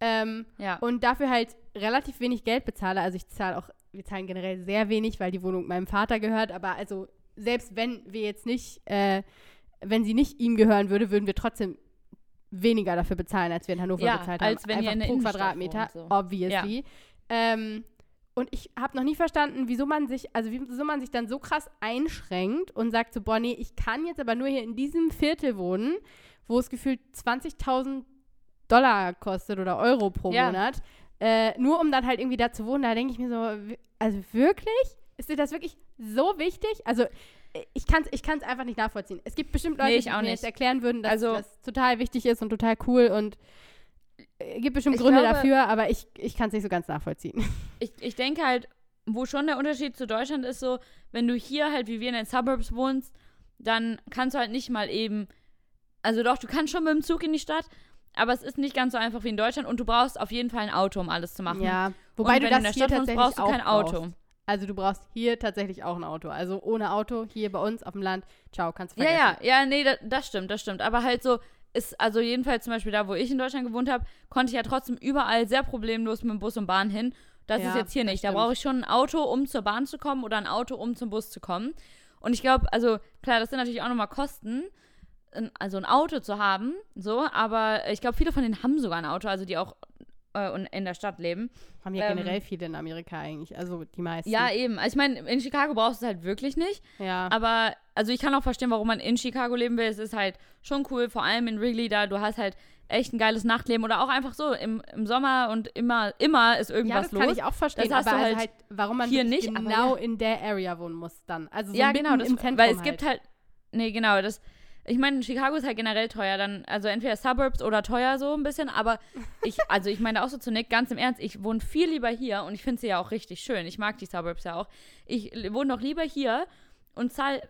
ähm, ja. und dafür halt relativ wenig Geld bezahle. Also ich zahle auch, wir zahlen generell sehr wenig, weil die Wohnung meinem Vater gehört, aber also selbst wenn wir jetzt nicht, äh, wenn sie nicht ihm gehören würde, würden wir trotzdem weniger dafür bezahlen, als wir in Hannover Ja, bezahlt als haben. wenn ihr Einfach in der pro Quadratmeter, so. obviously. Ähm, und ich habe noch nie verstanden, wieso man sich, also wieso man sich dann so krass einschränkt und sagt so, boah, nee, ich kann jetzt aber nur hier in diesem Viertel wohnen, wo es gefühlt 20.000 Dollar kostet oder Euro pro Ja. Monat, äh, nur um dann halt irgendwie da zu wohnen. Da denke ich mir so, also wirklich? Ist dir das wirklich so wichtig? Also ich kann es ich kann's einfach nicht nachvollziehen. Es gibt bestimmt Leute, Nee, ich die auch mir nicht. jetzt erklären würden, dass Also- das total wichtig ist und total cool und gibt bestimmt Gründe glaube- dafür, aber ich, ich kann es nicht so ganz nachvollziehen. ich, ich denke halt, wo schon der Unterschied zu Deutschland ist, so, wenn du hier halt wie wir in den Suburbs wohnst, dann kannst du halt nicht mal eben, also doch, du kannst schon mit dem Zug in die Stadt, aber es ist nicht ganz so einfach wie in Deutschland und du brauchst auf jeden Fall ein Auto, um alles zu machen. Ja, und wobei wenn du du in das der hier Stadt wohnst, tatsächlich brauchst du auch kein Auto. brauchst. Also du brauchst hier tatsächlich auch ein Auto. Also ohne Auto hier bei uns auf dem Land, ciao, kannst du Ja, vergessen. ja, ja, nee, das, das stimmt, das stimmt. Aber halt so, ist, also jedenfalls zum Beispiel da, wo ich in Deutschland gewohnt habe, konnte ich ja trotzdem überall sehr problemlos mit dem Bus und Bahn hin. Das Ja, ist jetzt hier nicht. Da brauche ich schon ein Auto, um zur Bahn zu kommen oder ein Auto, um zum Bus zu kommen. Und ich glaube, also klar, das sind natürlich auch nochmal Kosten, also ein Auto zu haben, so, aber ich glaube, viele von denen haben sogar ein Auto, also die auch äh, in der Stadt leben. Haben ja Ähm, generell viele in Amerika eigentlich, also die meisten. Ja, eben. Also ich meine, in Chicago brauchst du es halt wirklich nicht. ja. Aber, also ich kann auch verstehen, warum man in Chicago leben will. Es ist halt schon cool, vor allem in Wrigley, da du hast halt echt ein geiles Nachtleben oder auch einfach so im, im Sommer und immer, immer ist Ja, irgendwas das los. kann ich auch verstehen, Das hast aber du also halt halt, warum man hier nicht, genau ja. in der Area wohnen muss dann. Also so ja, genau, das, im Zentrum weil es halt. gibt halt, nee, genau, das, ich meine, Chicago ist halt generell teuer, dann, also entweder Suburbs oder teuer so ein bisschen, aber ich, also ich meine auch so zu Nick, ganz im Ernst, ich wohne viel lieber hier und ich finde sie ja auch richtig schön, ich mag die Suburbs ja auch, ich wohne noch lieber hier und zahle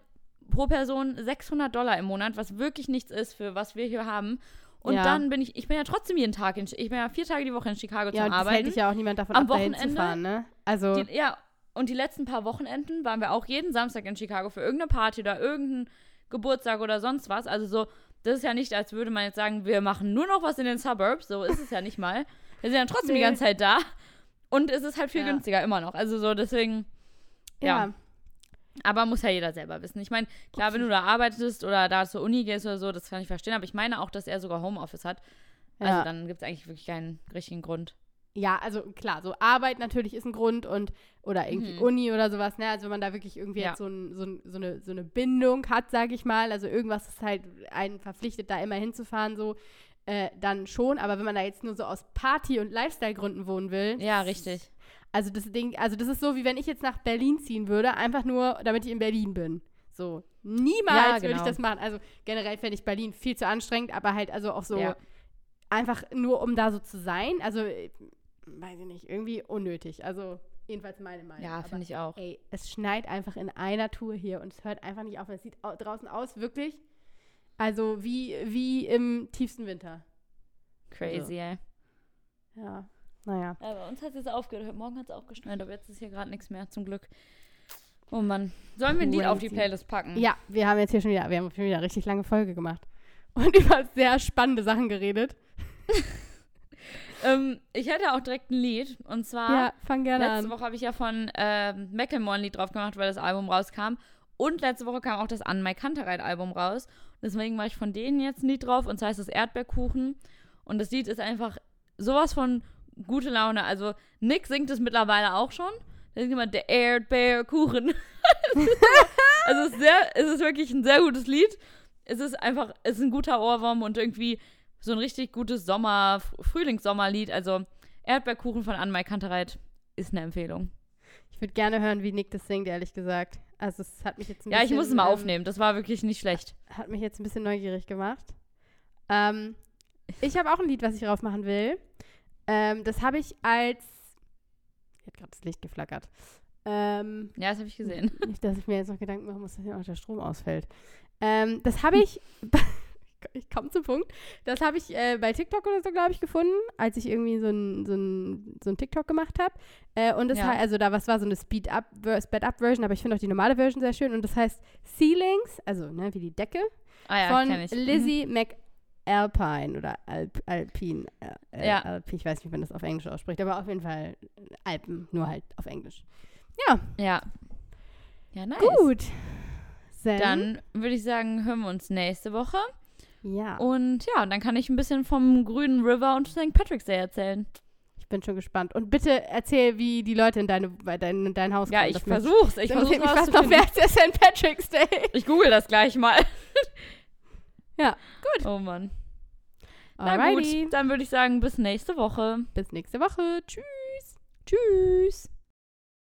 pro Person 600 Dollar im Monat, was wirklich nichts ist für was wir hier haben. Und Ja. dann bin ich, ich bin ja trotzdem jeden Tag in, ich bin ja vier Tage die Woche in Chicago ja, zum und das hält Arbeiten. dich ja auch niemand davon Am ab, Wochenende- fahren, ne? Also, Die, ja, und die letzten paar Wochenenden waren wir auch jeden Samstag in Chicago für irgendeine Party oder irgendeinen Geburtstag oder sonst was. Also so, das ist ja nicht, als würde man jetzt sagen, wir machen nur noch was in den Suburbs. So ist es ja nicht mal. Wir sind ja trotzdem die Nee. ganze Zeit da. Und es ist halt viel Ja. günstiger immer noch. Also so, deswegen, ja. ja. Aber muss ja jeder selber wissen. Ich meine, klar, wenn du da arbeitest oder da zur Uni gehst oder so, das kann ich verstehen. Aber ich meine auch, dass er sogar Homeoffice hat. Also Ja. dann gibt es eigentlich wirklich keinen richtigen Grund. Ja, also klar, so Arbeit natürlich ist ein Grund und oder irgendwie Mhm. Uni oder sowas, ne? Also wenn man da wirklich irgendwie Ja. jetzt so, ein, so, ein, so, eine, so eine Bindung hat, sage ich mal, also irgendwas ist halt einen verpflichtet, da immer hinzufahren, so, äh, dann schon. Aber wenn man da jetzt nur so aus Party- und Lifestyle-Gründen wohnen will, Ja, richtig. Also das Ding, also das ist so, wie wenn ich jetzt nach Berlin ziehen würde, einfach nur, damit ich in Berlin bin. So. Niemals Ja, würde ich genau. das machen. Also generell fände ich Berlin viel zu anstrengend, aber halt also auch so Ja. einfach nur, um da so zu sein. Also, weiß ich nicht, irgendwie unnötig. Also, jedenfalls meine Meinung. Ja, finde ich auch. Ey, es schneit einfach in einer Tour hier und es hört einfach nicht auf. Es sieht au draußen aus, wirklich, also wie, wie im tiefsten Winter. Crazy, ey. Ja, naja. Ja, bei uns hat es jetzt aufgehört. Heute Morgen hat es auch geschneit, aber jetzt ist hier gerade nichts mehr, zum Glück. Oh Mann. Sollen wir ein Lied auf die. Playlist packen? Ja, wir haben jetzt hier schon wieder, wir haben schon wieder eine richtig lange Folge gemacht. Und über sehr spannende Sachen geredet. Ähm, ich hätte auch direkt ein Lied. Und zwar, ja, fang gerne letzte an. Woche habe ich ja von ähm, Macklemore ein Lied drauf gemacht, weil das Album rauskam. Und letzte Woche kam auch das An My Kantereit Album raus. Deswegen mache ich von denen jetzt ein Lied drauf. Und zwar heißt das Erdbeerkuchen. Und das Lied ist einfach sowas von gute Laune. Also Nick singt es mittlerweile auch schon. Da singt immer der Erdbeerkuchen. Es ist aber- also es ist, sehr, es ist wirklich ein sehr gutes Lied. Es ist einfach, es ist ein guter Ohrwurm und irgendwie so ein richtig gutes Sommer, Frühlings-Sommerlied. Also Erdbeerkuchen von Anne Kantereit ist eine Empfehlung. Ich würde gerne hören, wie Nick das singt, ehrlich gesagt. Also es hat mich jetzt ein Ja, ich bisschen, muss es mal ähm, aufnehmen. Das war wirklich nicht schlecht. Hat mich jetzt ein bisschen neugierig gemacht. Ähm, ich habe auch ein Lied, was ich drauf machen will. Ähm, das habe ich als. Hier hat gerade das Licht geflackert. Ähm, Ja, das habe ich gesehen. Nicht, dass ich mir jetzt noch Gedanken machen muss, dass hier auch der Strom ausfällt. Ähm, das habe ich. ich komme zum Punkt. Das habe ich äh, bei TikTok oder so, glaube ich, gefunden, als ich irgendwie so ein, so ein, so ein TikTok gemacht habe. Äh, und das Ja. heißt, also da was war so eine Speed-Up, Sped-Up-Version, aber ich finde auch die normale Version sehr schön. Und das heißt Ceilings, also ne, wie die Decke, Ah ja, von ich. Mhm. McAlpine oder Alp, Alpine. Äh, äh, Ja. Alpine, ich weiß nicht, wie man das auf Englisch ausspricht, aber auf jeden Fall Alpen, nur halt auf Englisch. Ja. Ja, nice. Gut. Then, Dann würde ich sagen, hören wir uns nächste Woche. ja. Und ja, dann kann ich ein bisschen vom grünen River und St. Patrick's Day erzählen. Ich bin schon gespannt. Und bitte erzähl, wie die Leute in, deine, bei dein, in dein Haus Ja, kommen. ich Das möchte- versuch's. Ich versuch's mich fast noch als der St. Patrick's Day. Ich google das gleich mal. Ja, gut. Oh Mann. Na Alrighty. gut, dann würde ich sagen, bis nächste Woche. Bis nächste Woche. Tschüss. Tschüss.